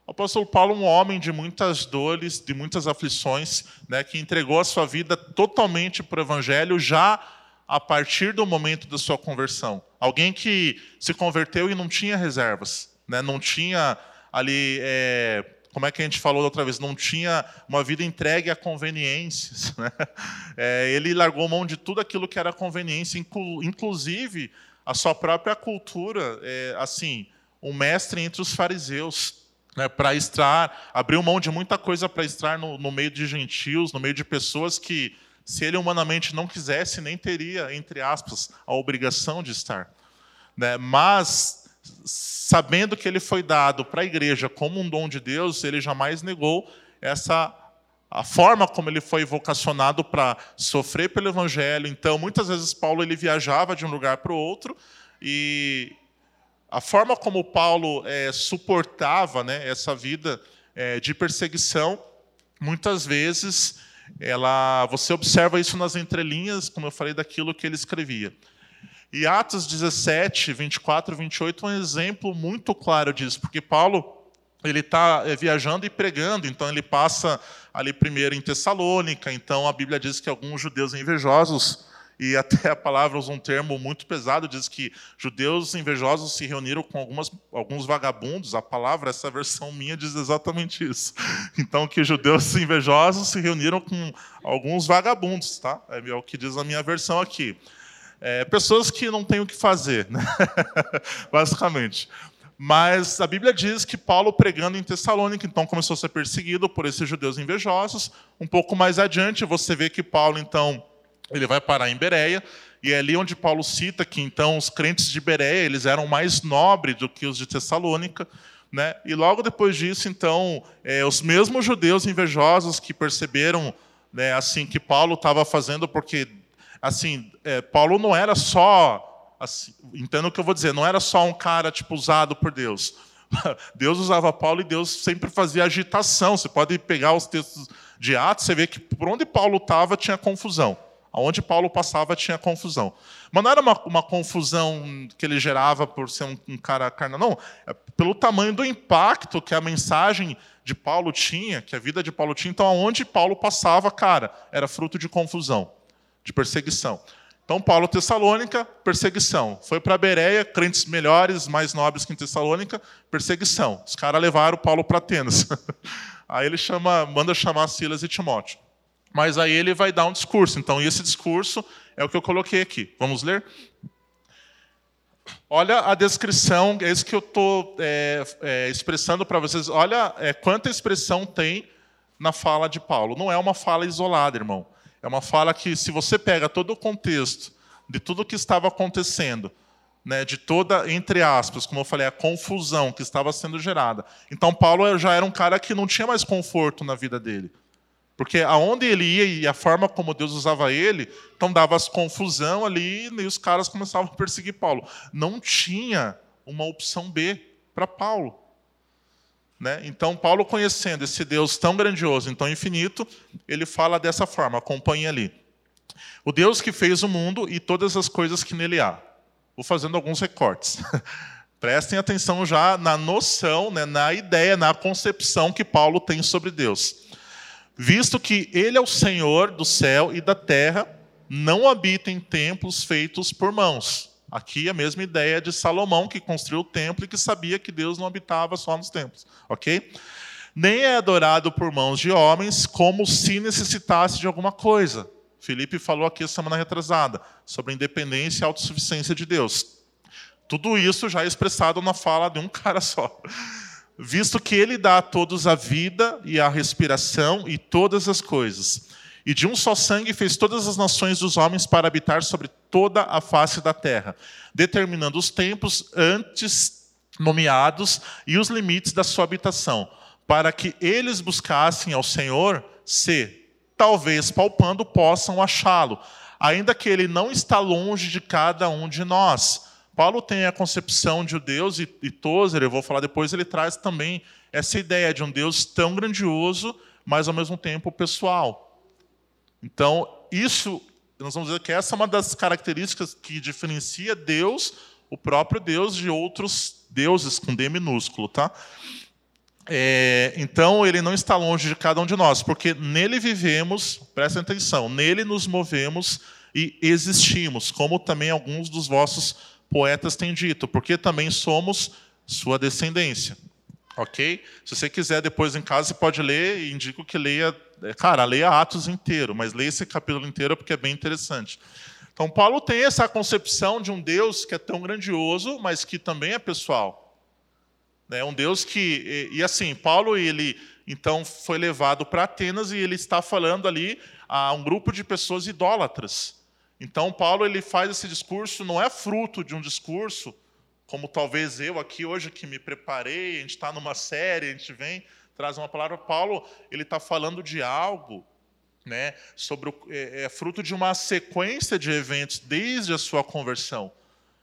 O apóstolo Paulo é um homem de muitas dores, de muitas aflições, né, que entregou a sua vida totalmente para o evangelho já a partir do momento da sua conversão. Alguém que se converteu e não tinha reservas, né, não tinha ali é, como é que a gente falou outra vez, não tinha uma vida entregue a conveniências. Né? É, ele largou mão de tudo aquilo que era conveniência, inclusive a sua própria cultura, é, assim, um mestre entre os fariseus. Né, para estar, abriu mão de muita coisa para estar no, no meio de gentios, no meio de pessoas que, se ele humanamente não quisesse, nem teria, entre aspas, a obrigação de estar. Né? Mas sabendo que ele foi dado para a igreja como um dom de Deus, ele jamais negou essa a forma como ele foi vocacionado para sofrer pelo evangelho. Então, muitas vezes Paulo ele viajava de um lugar para o outro e a forma como Paulo é, suportava né, essa vida é, de perseguição, muitas vezes ela, você observa isso nas entrelinhas, como eu falei, daquilo que ele escrevia. E Atos 17, 24 e 28 é um exemplo muito claro disso, porque Paulo ele está é, viajando e pregando, então ele passa ali primeiro em Tessalônica, então a Bíblia diz que alguns judeus invejosos, e até a palavra usa um termo muito pesado, diz que judeus invejosos se reuniram com algumas, alguns vagabundos, a palavra, essa versão minha diz exatamente isso. Então, que judeus invejosos se reuniram com alguns vagabundos, tá? É o que diz a minha versão aqui. É, pessoas que não têm o que fazer, né? basicamente. Mas a Bíblia diz que Paulo, pregando em Tessalônica, então começou a ser perseguido por esses judeus invejosos. Um pouco mais adiante, você vê que Paulo, então, ele vai parar em Bereia, e é ali onde Paulo cita que, então, os crentes de Bereia, eles eram mais nobres do que os de Tessalônica. Né? E logo depois disso, então, é, os mesmos judeus invejosos que perceberam né, assim que Paulo estava fazendo, porque assim, é, Paulo não era só, assim, entendo o que eu vou dizer, não era só um cara tipo usado por Deus. Deus usava Paulo e Deus sempre fazia agitação. Você pode pegar os textos de Atos, você vê que por onde Paulo estava tinha confusão. Aonde Paulo passava tinha confusão. Mas não era uma, uma confusão que ele gerava por ser um, um cara carnal, não. É pelo tamanho do impacto que a mensagem de Paulo tinha, que a vida de Paulo tinha. Então, aonde Paulo passava, cara, era fruto de confusão de perseguição. Então, Paulo, Tessalônica, perseguição. Foi para Bereia, crentes melhores, mais nobres que em Tessalônica, perseguição. Os caras levaram Paulo para Atenas. aí ele chama, manda chamar Silas e Timóteo. Mas aí ele vai dar um discurso. Então, esse discurso é o que eu coloquei aqui. Vamos ler? Olha a descrição, é isso que eu estou é, é, expressando para vocês. Olha é, quanta expressão tem na fala de Paulo. Não é uma fala isolada, irmão. É uma fala que, se você pega todo o contexto de tudo o que estava acontecendo, né, de toda, entre aspas, como eu falei, a confusão que estava sendo gerada. Então, Paulo já era um cara que não tinha mais conforto na vida dele. Porque aonde ele ia e a forma como Deus usava ele, então dava as confusão ali e os caras começavam a perseguir Paulo. Não tinha uma opção B para Paulo. Né? Então, Paulo, conhecendo esse Deus tão grandioso, tão infinito, ele fala dessa forma, acompanhe ali. O Deus que fez o mundo e todas as coisas que nele há. Vou fazendo alguns recortes. Prestem atenção já na noção, né, na ideia, na concepção que Paulo tem sobre Deus. visto que ele é o Senhor do céu e da terra, não habita em templos feitos por mãos. Aqui a mesma ideia de Salomão, que construiu o templo e que sabia que Deus não habitava só nos templos, ok? Nem é adorado por mãos de homens, como se necessitasse de alguma coisa. Felipe falou aqui semana retrasada sobre a independência e a autossuficiência de Deus. Tudo isso já é expressado na fala de um cara só. Visto que ele dá a todos a vida e a respiração e todas as coisas e de um só sangue fez todas as nações dos homens para habitar sobre toda a face da terra, determinando os tempos antes nomeados e os limites da sua habitação, para que eles buscassem ao Senhor, se, talvez palpando, possam achá-lo, ainda que ele não está longe de cada um de nós. Paulo tem a concepção de um Deus, e, e Tozer, eu vou falar depois, ele traz também essa ideia de um Deus tão grandioso, mas ao mesmo tempo pessoal. Então, isso, nós vamos dizer que essa é uma das características que diferencia Deus, o próprio Deus, de outros deuses com D minúsculo, tá? É, então, ele não está longe de cada um de nós, porque nele vivemos, prestem atenção, nele nos movemos e existimos, como também alguns dos vossos poetas têm dito, porque também somos sua descendência. Ok? Se você quiser depois em casa, você pode ler e indico que leia é, cara, leia Atos inteiro, mas leia esse capítulo inteiro porque é bem interessante. Então, Paulo tem essa concepção de um Deus que é tão grandioso, mas que também é pessoal. É um Deus que. E, e assim, Paulo, ele então foi levado para Atenas e ele está falando ali a um grupo de pessoas idólatras. Então, Paulo ele faz esse discurso, não é fruto de um discurso, como talvez eu aqui hoje que me preparei, a gente está numa série, a gente vem traz uma palavra. Paulo ele está falando de algo, né, sobre o, é, é, fruto de uma sequência de eventos desde a sua conversão.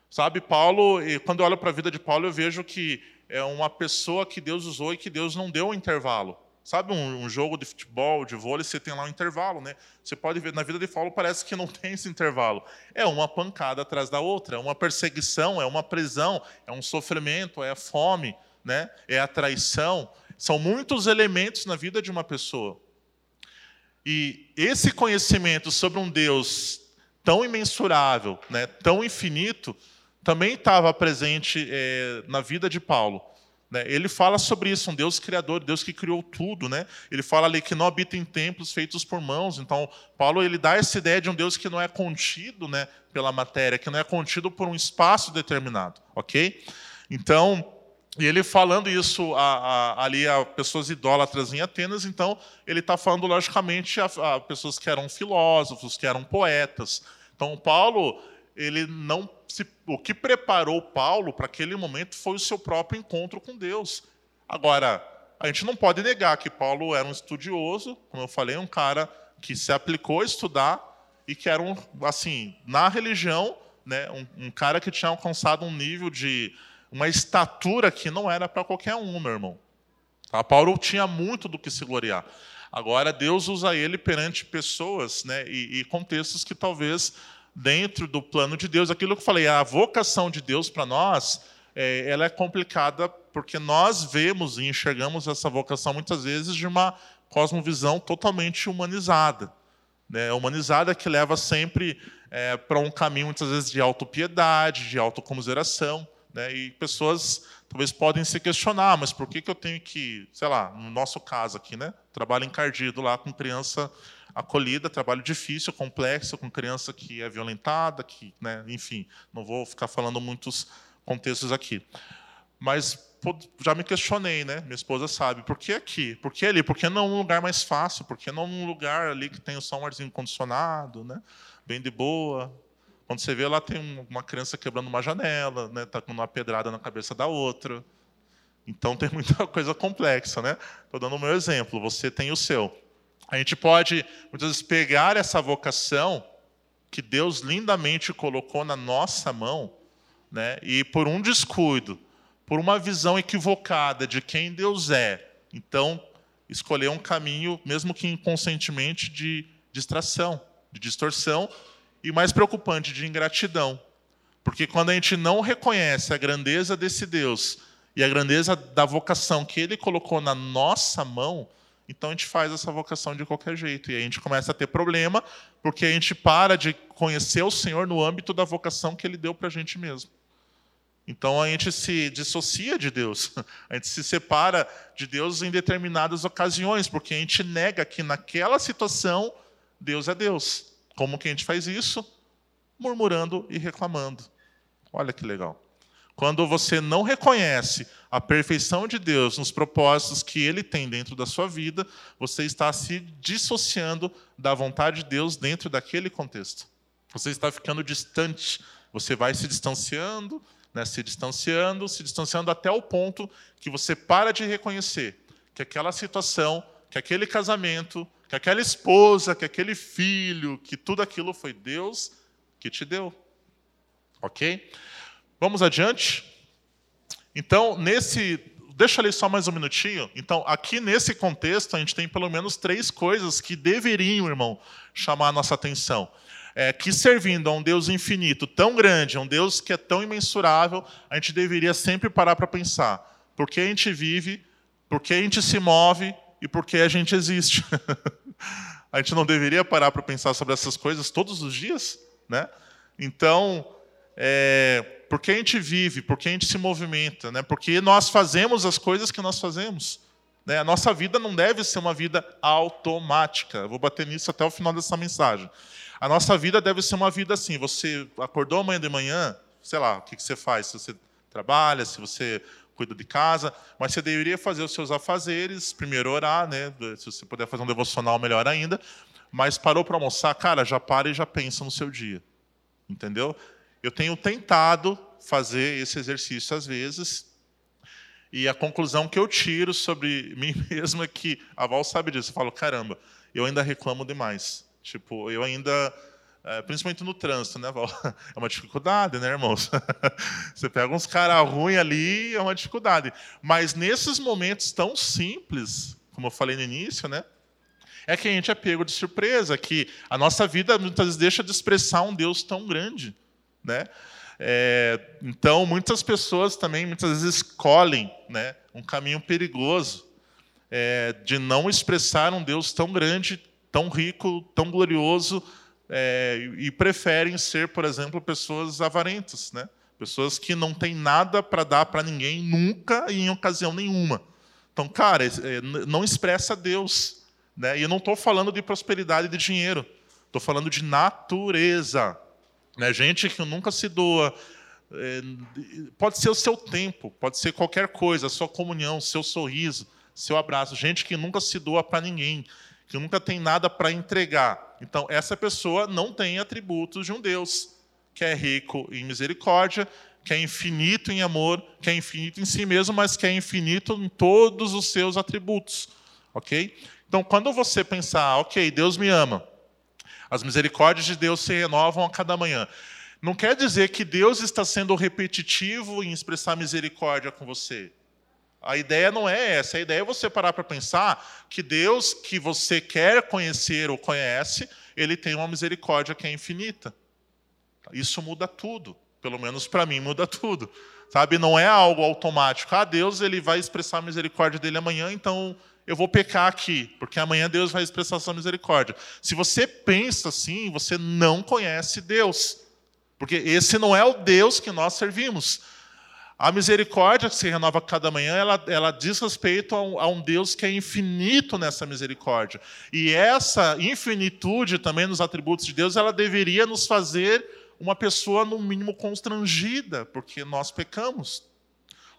Sabe, Paulo, quando eu olho para a vida de Paulo, eu vejo que é uma pessoa que Deus usou e que Deus não deu um intervalo. Sabe um, um, jogo de futebol, de vôlei, você tem lá um intervalo, né? Você pode ver, na vida de Paulo parece que não tem esse intervalo. É uma pancada atrás da outra, é uma perseguição, é uma prisão, é um sofrimento, é a fome, né? é a traição, são muitos elementos na vida de uma pessoa. E esse conhecimento sobre um Deus tão imensurável, né, tão infinito, também estava presente é, na vida de Paulo. Né? Ele fala sobre isso, um Deus criador, Deus que criou tudo. Né? Ele fala ali que não habita em templos feitos por mãos. Então, Paulo ele dá essa ideia de um Deus que não é contido né, pela matéria, que não é contido por um espaço determinado. ok? Então, e ele falando isso a, a, ali a pessoas idólatras em Atenas, então ele está falando, logicamente, a, a, pessoas que eram filósofos, que eram poetas. Então, Paulo, ele não se, o que preparou Paulo para aquele momento foi o seu próprio encontro com Deus. Agora, a gente não pode negar que Paulo era um estudioso, como eu falei, um cara que se aplicou a estudar e que era um, assim, na religião, né, um, um cara que tinha alcançado um nível de uma estatura que não era para qualquer um, meu irmão. Tá? Paulo tinha muito do que se gloriar. Agora, Deus usa ele perante pessoas né, e, e contextos que talvez, dentro do plano de Deus, aquilo que eu falei, a vocação de Deus para nós, é, ela é complicada porque nós vemos e enxergamos essa vocação muitas vezes de uma cosmovisão totalmente humanizada. Né? Humanizada que leva sempre é, para um caminho, muitas vezes, de autopiedade, de autocomiseração. Né? E pessoas talvez podem se questionar, mas por que, que eu tenho que, sei lá, no nosso caso aqui, né? trabalho encardido lá com criança acolhida, trabalho difícil, complexo, com criança que é violentada, que, né? enfim, não vou ficar falando muitos contextos aqui. Mas já me questionei, né? Minha esposa sabe. Por que aqui? Por que ali? Por que não um lugar mais fácil? Por que não um lugar ali que tem só um arzinho condicionado, né? Bem de boa, quando você vê lá tem uma criança quebrando uma janela, né, tá com uma pedrada na cabeça da outra. Então tem muita coisa complexa, né? Estou dando o meu exemplo, você tem o seu. A gente pode muitas vezes pegar essa vocação que Deus lindamente colocou na nossa mão, né? E por um descuido, por uma visão equivocada de quem Deus é, então escolher um caminho, mesmo que inconscientemente, de distração, de distorção e mais preocupante, de ingratidão. Porque quando a gente não reconhece a grandeza desse Deus e a grandeza da vocação que ele colocou na nossa mão, Então a gente faz essa vocação de qualquer jeito. E a gente começa a ter problema, porque a gente para de conhecer o Senhor no âmbito da vocação que Ele deu para a gente mesmo. Então a gente se dissocia de Deus, a gente se separa de Deus em determinadas ocasiões, porque a gente nega que naquela situação Deus é Deus. Como que a gente faz isso? Murmurando e reclamando. Olha que legal. Quando você não reconhece a perfeição de Deus nos propósitos que Ele tem dentro da sua vida, você está se dissociando da vontade de Deus dentro daquele contexto. Você está ficando distante. Você vai se distanciando, né, se distanciando, se distanciando até o ponto que você para de reconhecer que aquela situação, que aquele casamento, que aquela esposa, que aquele filho, que tudo aquilo foi Deus que te deu. Ok? Vamos adiante? Então, nesse. Deixa ler só mais um minutinho. Então, aqui nesse contexto, a gente tem pelo menos três coisas que deveriam, irmão, chamar a nossa atenção. É, que servindo a um Deus infinito, tão grande, a um Deus que é tão imensurável, a gente deveria sempre parar para pensar por que a gente vive, por que a gente se move e por que a gente existe. a gente não deveria parar para pensar sobre essas coisas todos os dias? Né? Então, é, por que a gente vive, por que a gente se movimenta, né? porque nós fazemos as coisas que nós fazemos. Né? A nossa vida não deve ser uma vida automática. Eu vou bater nisso até o final dessa mensagem. A nossa vida deve ser uma vida assim: você acordou amanhã de manhã, sei lá, o que você faz? Se você trabalha, se você cuida de casa, mas você deveria fazer os seus afazeres, primeiro orar, né? Se você puder fazer um devocional, melhor ainda. Mas parou para almoçar, cara, já para e já pensa no seu dia. Entendeu? Eu tenho tentado fazer esse exercício às vezes, e a conclusão que eu tiro sobre mim mesmo é que a Val sabe disso. Eu falo, caramba, eu ainda reclamo demais. Tipo, eu ainda é, principalmente no trânsito, né, Val? É uma dificuldade, né, irmãos? Você pega uns caras ruins ali, é uma dificuldade. Mas nesses momentos tão simples, como eu falei no início, né? É que a gente é pego de surpresa, que a nossa vida muitas vezes deixa de expressar um Deus tão grande, né? É, então, muitas pessoas também, muitas vezes, escolhem né, um caminho perigoso é, de não expressar um Deus tão grande, tão rico, tão glorioso, é, e preferem ser, por exemplo, pessoas avarentas, né? pessoas que não têm nada para dar para ninguém nunca e em ocasião nenhuma. Então, cara, é, não expressa Deus. Né? E eu não estou falando de prosperidade de dinheiro, estou falando de natureza. Né? Gente que nunca se doa. É, pode ser o seu tempo, pode ser qualquer coisa, a sua comunhão, seu sorriso, seu abraço. Gente que nunca se doa para ninguém, que nunca tem nada para entregar. Então, essa pessoa não tem atributos de um Deus que é rico em misericórdia, que é infinito em amor, que é infinito em si mesmo, mas que é infinito em todos os seus atributos. Ok? Então, quando você pensar, ok, Deus me ama, as misericórdias de Deus se renovam a cada manhã. Não quer dizer que Deus está sendo repetitivo em expressar misericórdia com você. A ideia não é essa. A ideia é você parar para pensar que Deus que você quer conhecer ou conhece, ele tem uma misericórdia que é infinita. Isso muda tudo. Pelo menos para mim muda tudo. Sabe, não é algo automático. Ah, Deus ele vai expressar a misericórdia dele amanhã, então eu vou pecar aqui, porque amanhã Deus vai expressar sua misericórdia. Se você pensa assim, você não conhece Deus. Porque esse não é o Deus que nós servimos. A misericórdia que se renova cada manhã, ela, ela diz respeito a um, a um, Deus que é infinito nessa misericórdia. E essa infinitude também nos atributos de Deus, ela deveria nos fazer uma pessoa, no mínimo, constrangida, porque nós pecamos.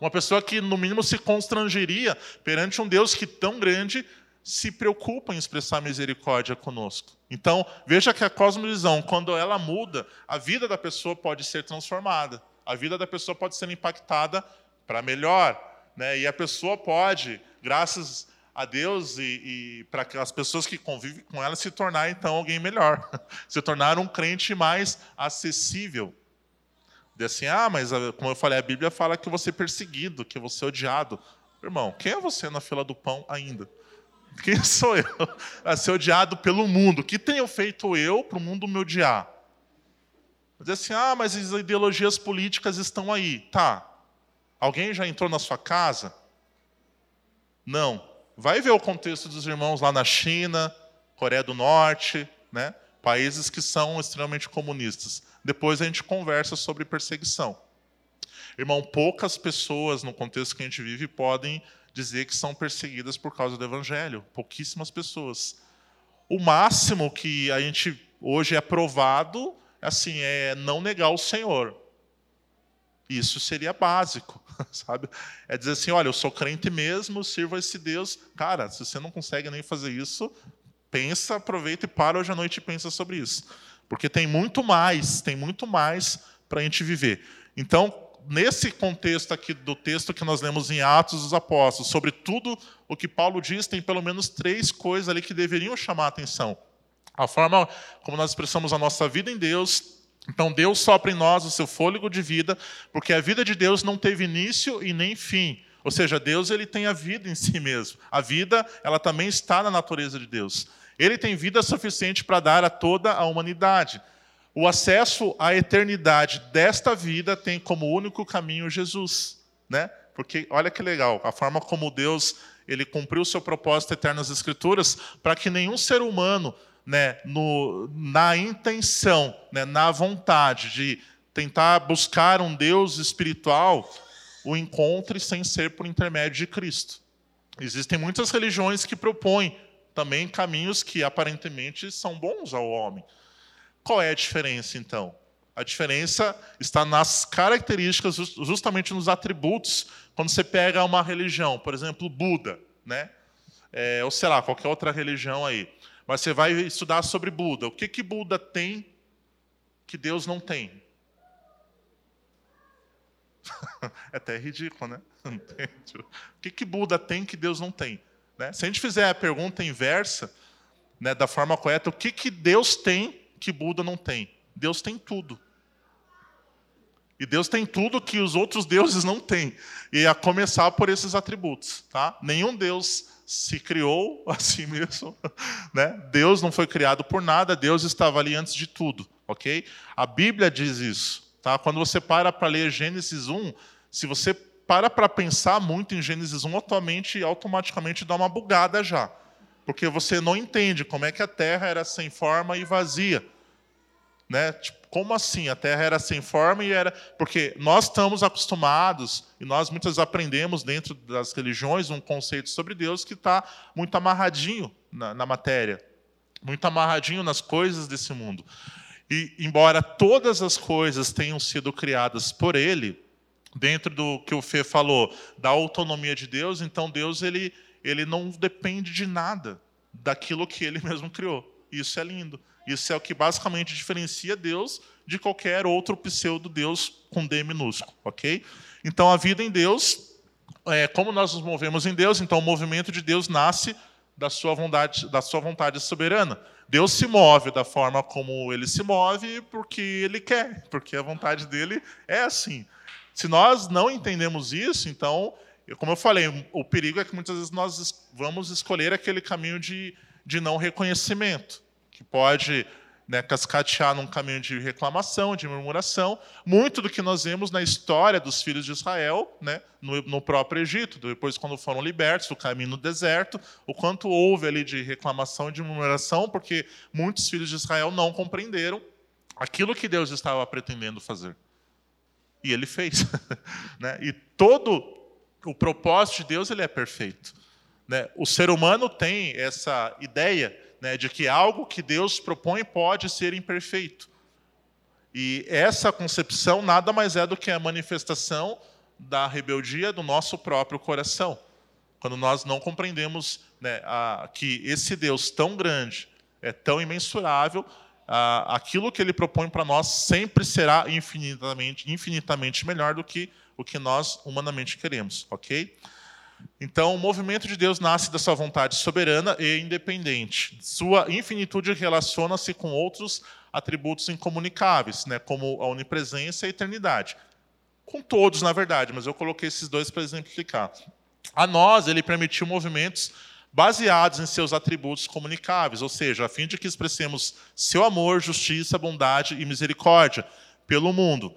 Uma pessoa que, no mínimo, se constrangeria perante um Deus que tão grande se preocupa em expressar misericórdia conosco. Então, veja que a cosmovisão, quando ela muda, a vida da pessoa pode ser transformada a vida da pessoa pode ser impactada para melhor. Né? E a pessoa pode, graças a Deus e, e para as pessoas que convivem com ela, se tornar então alguém melhor, se tornar um crente mais acessível. De assim, ah, mas como eu falei, a Bíblia fala que você é perseguido, que você é odiado. Irmão, quem é você na fila do pão ainda? Quem sou eu a ser odiado pelo mundo? O que tenho feito eu para o mundo me odiar? Dizer assim, ah, mas as ideologias políticas estão aí. Tá. Alguém já entrou na sua casa? Não. Vai ver o contexto dos irmãos lá na China, Coreia do Norte, né? Países que são extremamente comunistas. Depois a gente conversa sobre perseguição. Irmão, poucas pessoas no contexto que a gente vive podem dizer que são perseguidas por causa do evangelho. Pouquíssimas pessoas. O máximo que a gente hoje é provado assim é não negar o Senhor. Isso seria básico, sabe? É dizer assim, olha, eu sou crente mesmo, sirvo a esse Deus. Cara, se você não consegue nem fazer isso, pensa, aproveita e para hoje à noite e pensa sobre isso. Porque tem muito mais, tem muito mais para a gente viver. Então, nesse contexto aqui do texto que nós lemos em Atos dos Apóstolos, sobre tudo o que Paulo diz, tem pelo menos três coisas ali que deveriam chamar a atenção. A forma como nós expressamos a nossa vida em Deus. Então, Deus sopra em nós o seu fôlego de vida, porque a vida de Deus não teve início e nem fim. Ou seja, Deus ele tem a vida em si mesmo. A vida, ela também está na natureza de Deus. Ele tem vida suficiente para dar a toda a humanidade. O acesso à eternidade desta vida tem como único caminho Jesus, né? Porque olha que legal, a forma como Deus ele cumpriu o seu propósito eterno nas Escrituras, para que nenhum ser humano, né, no, na intenção, né, na vontade de tentar buscar um Deus espiritual, o encontre sem ser por intermédio de Cristo. Existem muitas religiões que propõem também caminhos que aparentemente são bons ao homem. Qual é a diferença, então? A diferença está nas características, justamente nos atributos. Quando você pega uma religião, por exemplo, Buda, né? É, ou sei lá, qualquer outra religião aí. Mas você vai estudar sobre Buda. O que, que Buda tem que Deus não tem? é até ridículo, né? O que, que Buda tem que Deus não tem? Né? Se a gente fizer a pergunta inversa, né, da forma correta, o que, que Deus tem que Buda não tem? Deus tem tudo. E Deus tem tudo que os outros deuses não têm. E a começar por esses atributos. Tá? Nenhum Deus se criou a si mesmo. Né? Deus não foi criado por nada, Deus estava ali antes de tudo. ok? A Bíblia diz isso. Tá? Quando você para para ler Gênesis 1, se você para para pensar muito em Gênesis 1, atualmente, automaticamente dá uma bugada já. Porque você não entende como é que a terra era sem forma e vazia. Né? Tipo, como assim? A terra era sem forma e era. Porque nós estamos acostumados, e nós muitas aprendemos dentro das religiões um conceito sobre Deus que está muito amarradinho na, na matéria, muito amarradinho nas coisas desse mundo. E, embora todas as coisas tenham sido criadas por Ele, dentro do que o Fê falou, da autonomia de Deus, então Deus ele, ele não depende de nada daquilo que ele mesmo criou. Isso é lindo. Isso é o que basicamente diferencia Deus de qualquer outro pseudo-Deus com D minúsculo, ok? Então a vida em Deus, é, como nós nos movemos em Deus, então o movimento de Deus nasce da sua vontade, da sua vontade soberana. Deus se move da forma como ele se move porque ele quer, porque a vontade dele é assim. Se nós não entendemos isso, então, como eu falei, o perigo é que muitas vezes nós vamos escolher aquele caminho de, de não reconhecimento, que pode né, cascatear num caminho de reclamação, de murmuração. Muito do que nós vemos na história dos filhos de Israel, né, no, no, próprio Egito, depois quando foram libertos, o caminho no deserto, o quanto houve ali de reclamação de murmuração, porque muitos filhos de Israel não compreenderam aquilo que Deus estava pretendendo fazer. E ele fez. né? E todo o propósito de Deus ele é perfeito. Né? O ser humano tem essa ideia né, de que algo que Deus propõe pode ser imperfeito. E essa concepção nada mais é do que a manifestação da rebeldia do nosso próprio coração. Quando nós não compreendemos né, a, que esse Deus tão grande, é tão imensurável, ah, aquilo que ele propõe para nós sempre será infinitamente, infinitamente melhor do que o que nós humanamente queremos, ok? Então, o movimento de Deus nasce da sua vontade soberana e independente. Sua infinitude relaciona-se com outros atributos incomunicáveis, né, como a onipresença e a eternidade. Com todos, na verdade, mas eu coloquei esses dois para exemplificar. A nós, ele permitiu movimentos baseados em seus atributos comunicáveis, ou seja, a fim de que expressemos seu amor, justiça, bondade e misericórdia pelo mundo.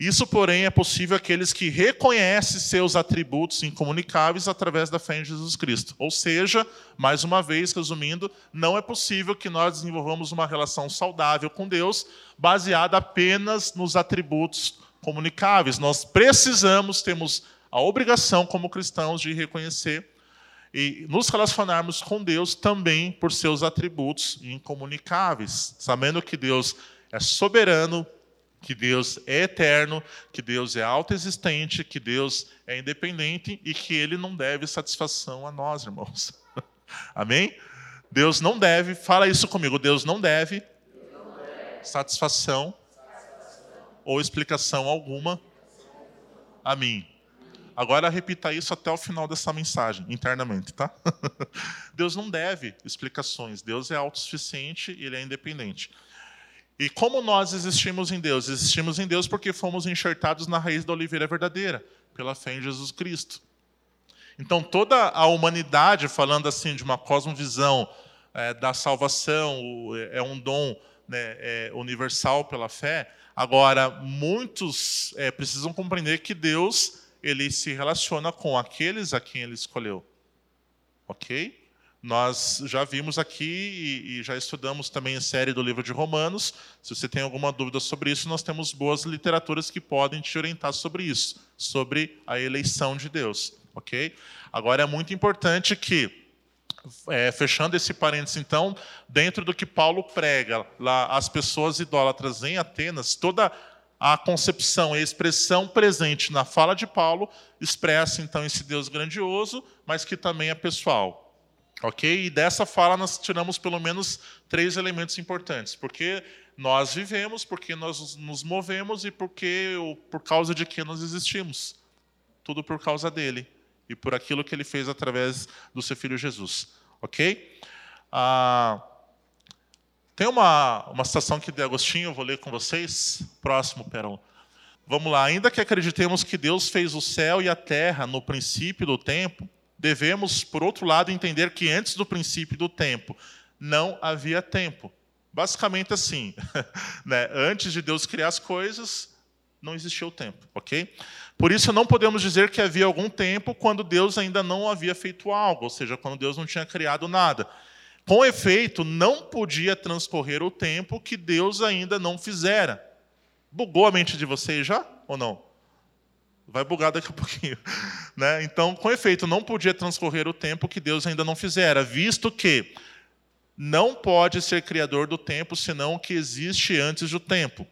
Isso, porém, é possível àqueles que reconhecem seus atributos incomunicáveis através da fé em Jesus Cristo. Ou seja, mais uma vez, resumindo, não é possível que nós desenvolvamos uma relação saudável com Deus baseada apenas nos atributos comunicáveis. Nós precisamos, temos a obrigação como cristãos de reconhecer e nos relacionarmos com Deus também por seus atributos incomunicáveis, sabendo que Deus é soberano, que Deus é eterno, que Deus é autoexistente, que Deus é independente e que ele não deve satisfação a nós, irmãos. Amém? Deus não deve, fala isso comigo, Deus não deve, satisfação, ou explicação alguma a mim. Agora repita isso até o final dessa mensagem, internamente, tá? Deus não deve explicações, Deus é autossuficiente, ele é independente. E como nós existimos em Deus? Existimos em Deus porque fomos enxertados na raiz da oliveira verdadeira, pela fé em Jesus Cristo. Então, toda a humanidade, falando assim de uma cosmovisão é, da salvação, é um dom né, é, universal pela fé. Agora, muitos é, precisam compreender que Deus ele se relaciona com aqueles a quem ele escolheu. Ok? Nós já vimos aqui e, já estudamos também a série do livro de Romanos. Se você tem alguma dúvida sobre isso, nós temos boas literaturas que podem te orientar sobre isso, sobre a eleição de Deus. Ok? Agora é muito importante que, é, fechando esse parênteses, então, dentro do que Paulo prega lá às pessoas idólatras em Atenas, toda a concepção e a expressão presente na fala de Paulo expressa então esse Deus grandioso, mas que também é pessoal. Ok? E dessa fala nós tiramos pelo menos três elementos importantes. Porque nós vivemos, porque nós nos movemos e porque, por causa de que nós existimos. Tudo por causa dele e por aquilo que ele fez através do seu filho Jesus. Ok? Ah, tem uma, uma citação aqui de Agostinho, eu vou ler com vocês. Próximo, Perão. Vamos lá. Ainda que acreditemos que Deus fez o céu e a terra no princípio do tempo, devemos, por outro lado, entender que antes do princípio do tempo não havia tempo. Basicamente assim, né? antes de Deus criar as coisas, não existia o tempo, ok? Por isso não podemos dizer que havia algum tempo quando Deus ainda não havia feito algo, ou seja, quando Deus não tinha criado nada. Com efeito, não podia transcorrer o tempo que Deus ainda não fizera. Bugou a mente de vocês já ou não? Vai bugar daqui a pouquinho. Né? Então, com efeito, não podia transcorrer o tempo que Deus ainda não fizera, visto que não pode ser criador do tempo senão o que existe antes do tempo.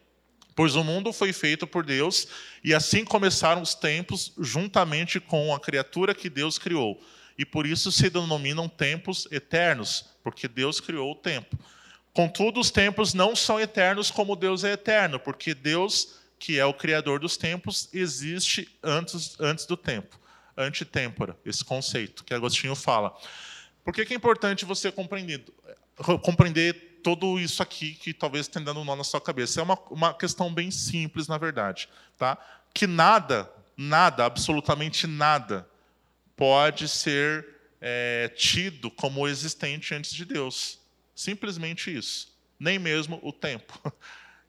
Pois o mundo foi feito por Deus, e assim começaram os tempos juntamente com a criatura que Deus criou. E por isso se denominam tempos eternos, porque Deus criou o tempo. Contudo, os tempos não são eternos como Deus é eterno, porque Deus que é o criador dos tempos, existe antes, antes do tempo. Antitempora, esse conceito que Agostinho fala. Por que, que é importante você compreender, compreender tudo isso aqui que talvez esteja dando um nó na sua cabeça? É uma, uma questão bem simples, na verdade. Tá? Que nada, nada, absolutamente nada, pode ser é, tido como existente antes de Deus. Simplesmente isso. Nem mesmo o tempo.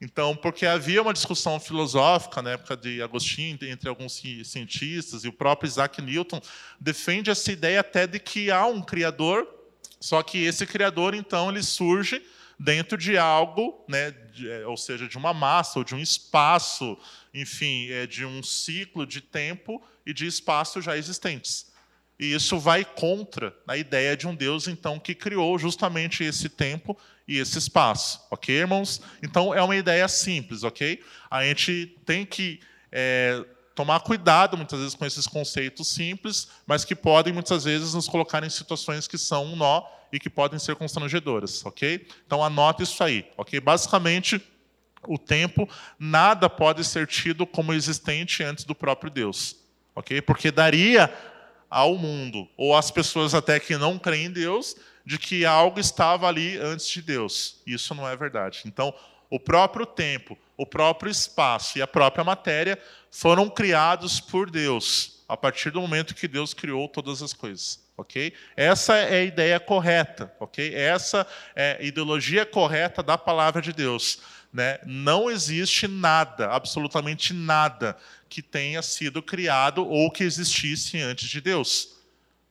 Então, porque havia uma discussão filosófica na época de Agostinho entre alguns cientistas e o próprio Isaac Newton defende essa ideia até de que há um criador, só que esse criador então ele surge dentro de algo, né, de, é, ou seja, de uma massa ou de um espaço, enfim, é, de um ciclo de tempo e de espaço já existentes. E isso vai contra a ideia de um Deus, então, que criou justamente esse tempo e esse espaço. Ok, irmãos? Então, é uma ideia simples, ok? A gente tem que é, tomar cuidado, muitas vezes, com esses conceitos simples, mas que podem, muitas vezes, nos colocar em situações que são um nó e que podem ser constrangedoras, ok? Então, anota isso aí, ok? Basicamente, o tempo, nada pode ser tido como existente antes do próprio Deus, ok? Porque daria ao mundo, ou às pessoas até que não creem em Deus, de que algo estava ali antes de Deus. Isso não é verdade. Então, o próprio tempo, o próprio espaço e a própria matéria foram criados por Deus, a partir do momento que Deus criou todas as coisas. ok? Essa é a ideia correta. ok? Essa é a ideologia correta da palavra de Deus. Né? Não existe nada, absolutamente nada, que tenha sido criado ou que existisse antes de Deus.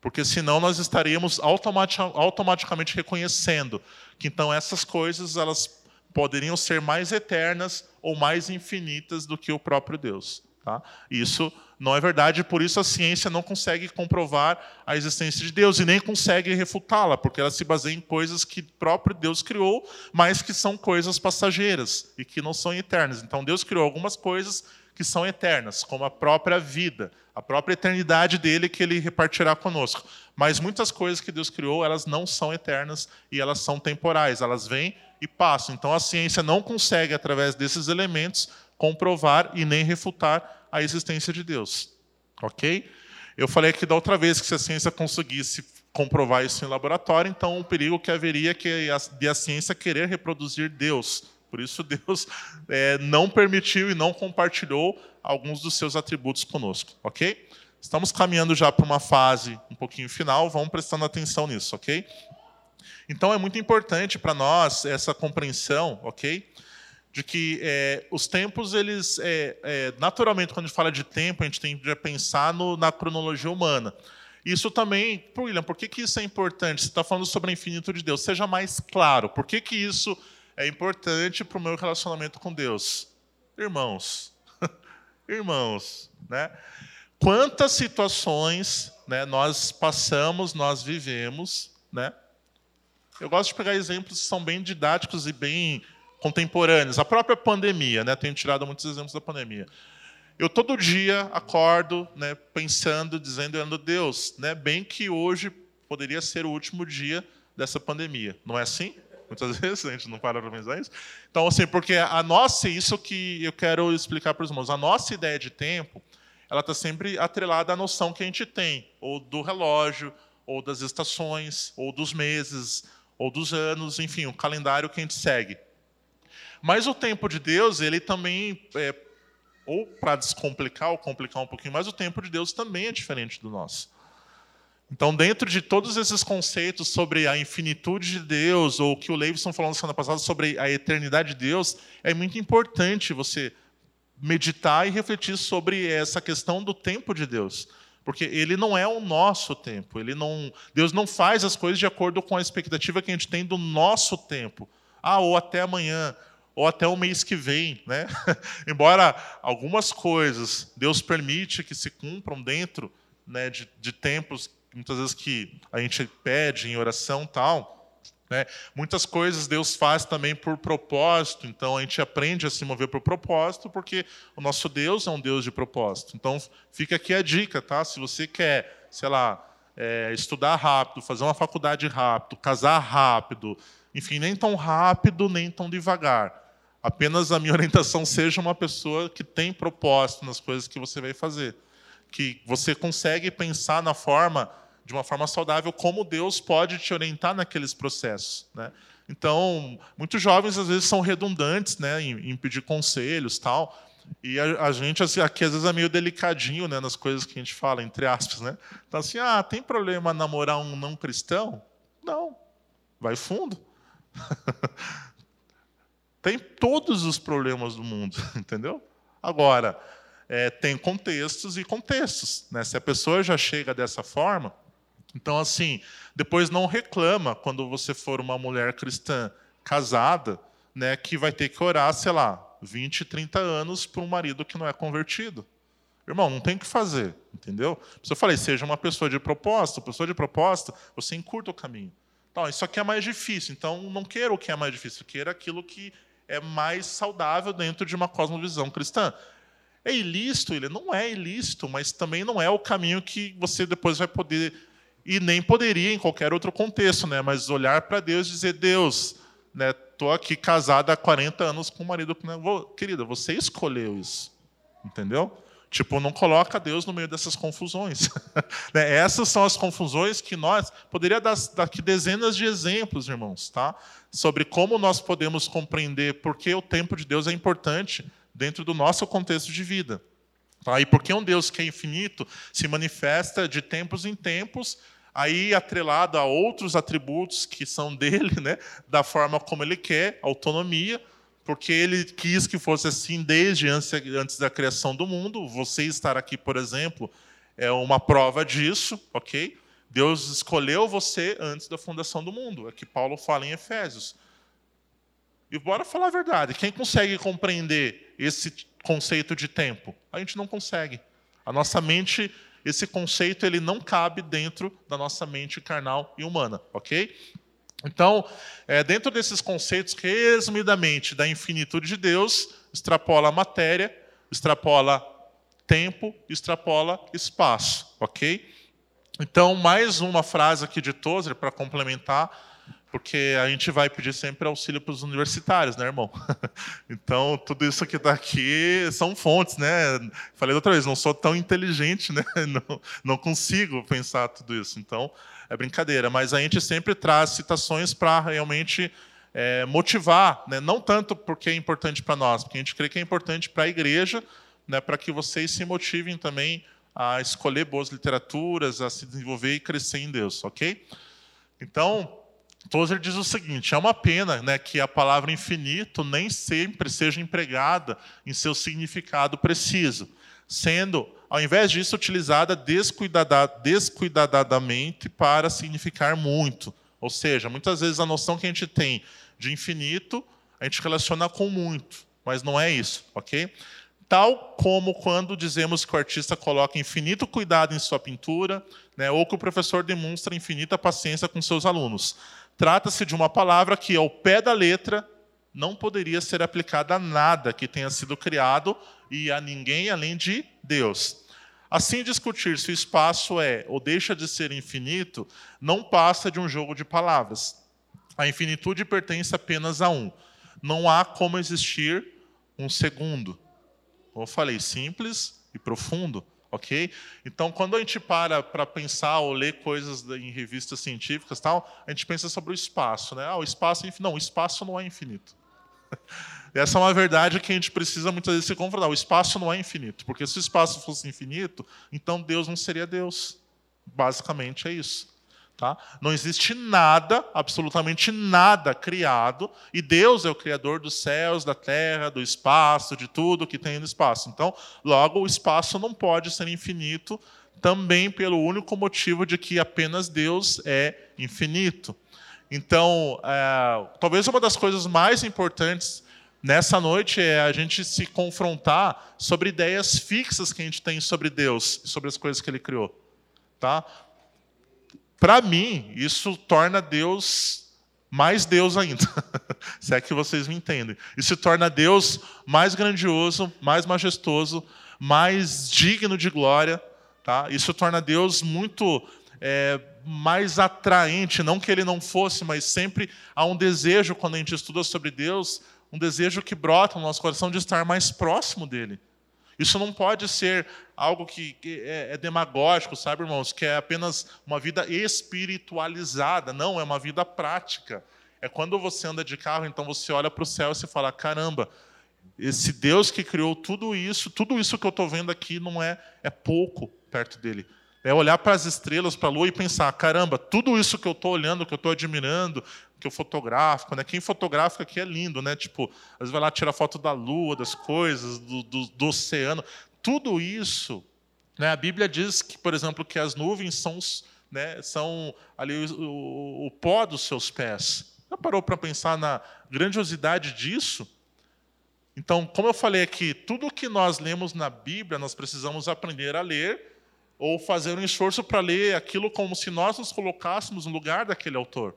Porque senão nós estaríamos automaticamente reconhecendo que então essas coisas elas poderiam ser mais eternas ou mais infinitas do que o próprio Deus. Tá? Isso não é verdade, por isso a ciência não consegue comprovar a existência de Deus e nem consegue refutá-la, porque ela se baseia em coisas que próprio Deus criou, mas que são coisas passageiras e que não são eternas. Então Deus criou algumas coisas que são eternas, como a própria vida, a própria eternidade dele que ele repartirá conosco. Mas muitas coisas que Deus criou, elas não são eternas e elas são temporais, elas vêm e passam. Então a ciência não consegue, através desses elementos, comprovar e nem refutar a existência de Deus. Ok? Eu falei aqui da outra vez que se a ciência conseguisse comprovar isso em laboratório, então o perigo que haveria que de a ciência querer reproduzir Deus por isso, Deus é, não permitiu e não compartilhou alguns dos seus atributos conosco, ok? Estamos caminhando já para uma fase um pouquinho final, vamos prestando atenção nisso, ok? Então, é muito importante para nós essa compreensão, ok? De que é, os tempos, eles, é, é, naturalmente, quando a gente fala de tempo, a gente tem que pensar no, na cronologia humana. Isso também, William, por que, que isso é importante? Você está falando sobre a infinitude de Deus. Seja mais claro, por que, que isso é importante para o meu relacionamento com Deus. Irmãos, irmãos, né? Quantas situações né, nós passamos, nós vivemos, né? Eu gosto de pegar exemplos que são bem didáticos e bem contemporâneos. A própria pandemia, né? Tenho tirado muitos exemplos da pandemia. Eu todo dia acordo, né, pensando, dizendo, Deus, né, bem que hoje poderia ser o último dia dessa pandemia. Não é assim? Muitas vezes a gente não para para pensar isso. Então, assim, porque a nossa, isso que eu quero explicar para os irmãos, a nossa ideia de tempo, ela está sempre atrelada à noção que a gente tem, ou do relógio, ou das estações, ou dos meses, ou dos anos, enfim, o calendário que a gente segue. Mas o tempo de Deus, ele também, é, ou para descomplicar ou complicar um pouquinho mais, o tempo de Deus também é diferente do nosso. Então, dentro de todos esses conceitos sobre a infinitude de Deus, ou o que o Leivson falou na semana passada sobre a eternidade de Deus, é muito importante você meditar e refletir sobre essa questão do tempo de Deus. Porque ele não é o nosso tempo. Ele não, Deus não faz as coisas de acordo com a expectativa que a gente tem do nosso tempo. Ah, ou até amanhã, ou até o mês que vem. Né? Embora algumas coisas Deus permite que se cumpram dentro né, de, de tempos muitas vezes que a gente pede em oração tal, né? Muitas coisas Deus faz também por propósito, então a gente aprende a se mover por propósito, porque o nosso Deus é um Deus de propósito. Então fica aqui a dica, tá? Se você quer, sei lá, é, estudar rápido, fazer uma faculdade rápido, casar rápido, enfim, nem tão rápido, nem tão devagar. Apenas a minha orientação seja uma pessoa que tem propósito nas coisas que você vai fazer que você consegue pensar na forma, de uma forma saudável, como Deus pode te orientar naqueles processos. Né? Então, muitos jovens às vezes são redundantes né, em, em pedir conselhos tal. E a, a, gente assim, aqui às vezes é meio delicadinho né, nas coisas que a gente fala, entre aspas. Né? Então, assim, ah, tem problema namorar um não cristão? Não. Vai fundo. tem todos os problemas do mundo, entendeu? Agora, é, tem contextos e contextos. Né? Se a pessoa já chega dessa forma, então, assim, depois não reclama quando você for uma mulher cristã casada, né, que vai ter que orar, sei lá, 20, 30 anos para um marido que não é convertido. Irmão, não tem o que fazer, entendeu? Se eu falei, seja uma pessoa de propósito, pessoa de propósito, você encurta o caminho. Então, isso aqui é mais difícil, então não queira o que é mais difícil, queira aquilo que é mais saudável dentro de uma cosmovisão cristã. É ilícito? Ele não é ilícito, mas também não é o caminho que você depois vai poder, e nem poderia em qualquer outro contexto, né? mas olhar para Deus e dizer: Deus, né, aqui casada há 40 anos com um marido. Né, querida, você escolheu isso. Entendeu? Tipo, não coloca Deus no meio dessas confusões. Né, essas são as confusões que nós. Poderia dar aqui dezenas de exemplos, irmãos, tá? sobre como nós podemos compreender por que o tempo de Deus é importante dentro do nosso contexto de vida. Tá? E porque um Deus que é infinito se manifesta de tempos em tempos, aí atrelado a outros atributos que são dele, né, da forma como ele quer, autonomia, porque ele quis que fosse assim desde antes da criação do mundo. Você estar aqui, por exemplo, é uma prova disso, ok? Deus escolheu você antes da fundação do mundo. É que Paulo fala em Efésios. E bora falar a verdade. Quem consegue compreender esse conceito de tempo? A gente não consegue. A nossa mente, esse conceito, ele não cabe dentro da nossa mente carnal e humana, ok? Então, é, dentro desses conceitos, resumidamente, da infinitude de Deus, extrapola a matéria, extrapola tempo, extrapola espaço, ok? Então, mais uma frase aqui de Tozer para complementar, porque a gente vai pedir sempre auxílio para os universitários, né, irmão? Então, tudo isso que está aqui são fontes, né? Falei outra vez, não sou tão inteligente, né? Não, não consigo pensar tudo isso. Então, é brincadeira. Mas a gente sempre traz citações para realmente é, motivar, né? não tanto porque é importante para nós, porque a gente crê que é importante para a igreja, né? para que vocês se motivem também a escolher boas literaturas, a se desenvolver e crescer em Deus, ok? Então, Tozer diz o seguinte: é uma pena né, que a palavra infinito nem sempre seja empregada em seu significado preciso, sendo, ao invés disso, utilizada descuidada, descuidadamente para significar muito. Ou seja, muitas vezes a noção que a gente tem de infinito a gente relaciona com muito, mas não é isso, ok? Tal como quando dizemos que o artista coloca infinito cuidado em sua pintura, né, ou que o professor demonstra infinita paciência com seus alunos. Trata-se de uma palavra que, ao pé da letra, não poderia ser aplicada a nada que tenha sido criado e a ninguém além de Deus. Assim, discutir se o espaço é ou deixa de ser infinito não passa de um jogo de palavras. A infinitude pertence apenas a um. Não há como existir um segundo. Como eu falei, simples e profundo ok? Então, quando a gente para para pensar ou ler coisas em revistas científicas, tal, a gente pensa sobre o espaço, né? Ah, o espaço é infinito. Não, o espaço não é infinito. Essa é uma verdade que a gente precisa muitas vezes se confrontar. O espaço não é infinito, porque se o espaço fosse infinito, então Deus não seria Deus. Basicamente é isso. Tá? Não existe nada, absolutamente nada criado, e Deus é o Criador dos céus, da terra, do espaço, de tudo que tem no espaço. Então, logo, o espaço não pode ser infinito, também pelo único motivo de que apenas Deus é infinito. Então, é, talvez uma das coisas mais importantes nessa noite é a gente se confrontar sobre ideias fixas que a gente tem sobre Deus, sobre as coisas que Ele criou. Tá? Para mim, isso torna Deus mais Deus ainda. Se é que vocês me entendem. Isso torna Deus mais grandioso, mais majestoso, mais digno de glória. Tá? Isso torna Deus muito é, mais atraente. Não que ele não fosse, mas sempre há um desejo, quando a gente estuda sobre Deus, um desejo que brota no nosso coração de estar mais próximo dele. Isso não pode ser algo que é, é demagógico, sabe, irmãos? Que é apenas uma vida espiritualizada. Não, é uma vida prática. É quando você anda de carro, então você olha para o céu e você fala: caramba, esse Deus que criou tudo isso, tudo isso que eu estou vendo aqui não é, é pouco perto dele. É olhar para as estrelas, para a lua e pensar: caramba, tudo isso que eu estou olhando, que eu estou admirando, que eu fotográfico, né? Quem fotografa aqui é lindo, né? Tipo, às vezes vai lá tirar foto da lua, das coisas, do, do, do oceano. Tudo isso, né? A Bíblia diz que, por exemplo, que as nuvens são, né? São ali o, o, o pó dos seus pés. Já parou para pensar na grandiosidade disso? Então, como eu falei aqui, tudo que nós lemos na Bíblia, nós precisamos aprender a ler ou fazer um esforço para ler aquilo como se nós nos colocássemos no lugar daquele autor.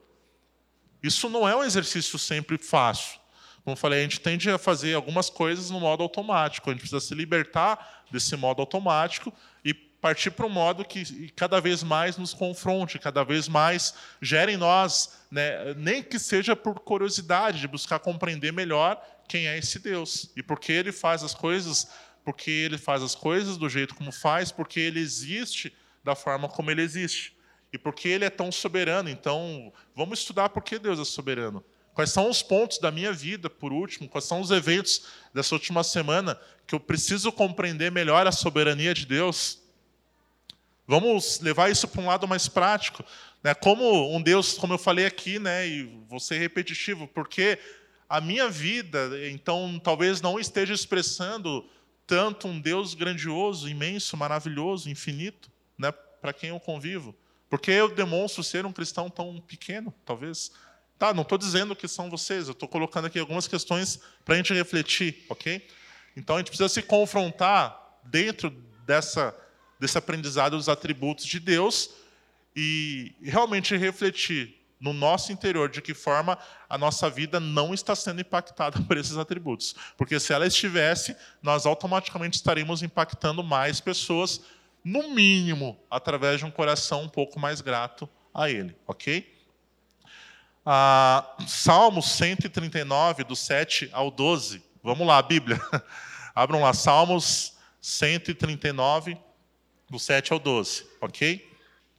Isso não é um exercício sempre fácil. Como eu falei, a gente tende a fazer algumas coisas no modo automático. A gente precisa se libertar desse modo automático e partir para um modo que cada vez mais nos confronte, cada vez mais gere em nós, né, nem que seja por curiosidade, de buscar compreender melhor quem é esse Deus e por que ele faz as coisas, porque ele faz as coisas do jeito como faz, porque ele existe da forma como ele existe e porque ele é tão soberano. Então, vamos estudar por que Deus é soberano. Quais são os pontos da minha vida, por último? Quais são os eventos dessa última semana que eu preciso compreender melhor a soberania de Deus? Vamos levar isso para um lado mais prático. Né? Como um Deus, como eu falei aqui, né, e vou ser repetitivo, porque a minha vida, então, talvez não esteja expressando tanto um Deus grandioso, imenso, maravilhoso, infinito, né, para quem eu convivo. Porque eu demonstro ser um cristão tão pequeno, talvez. Tá, não estou dizendo que são vocês, eu estou colocando aqui algumas questões para a gente refletir, ok? Então a gente precisa se confrontar dentro dessa, desse aprendizado dos atributos de Deus e realmente refletir no nosso interior de que forma a nossa vida não está sendo impactada por esses atributos. Porque se ela estivesse, nós automaticamente estaríamos impactando mais pessoas, no mínimo, através de um coração um pouco mais grato a Ele, ok? Ah, Salmos 139, do 7 ao 12. Vamos lá, Bíblia. Abram lá, Salmos 139, do 7 ao 12, ok?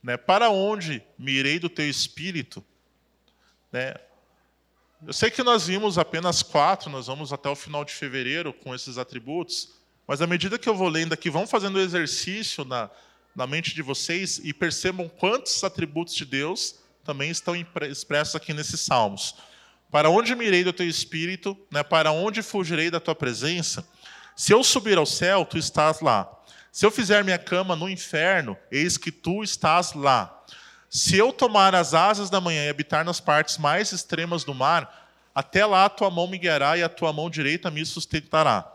Né? Para onde me irei do teu espírito? Né? Eu sei que nós vimos apenas quatro, nós vamos até o final de fevereiro com esses atributos, mas à medida que eu vou lendo aqui, vão fazendo exercício na, na mente de vocês e percebam quantos atributos de Deus também estão expressos aqui nesses salmos. Para onde me irei do teu espírito? Né? Para onde fugirei da tua presença? Se eu subir ao céu, tu estás lá. Se eu fizer minha cama no inferno, eis que tu estás lá. Se eu tomar as asas da manhã e habitar nas partes mais extremas do mar, até lá a tua mão me guiará e a tua mão direita me sustentará.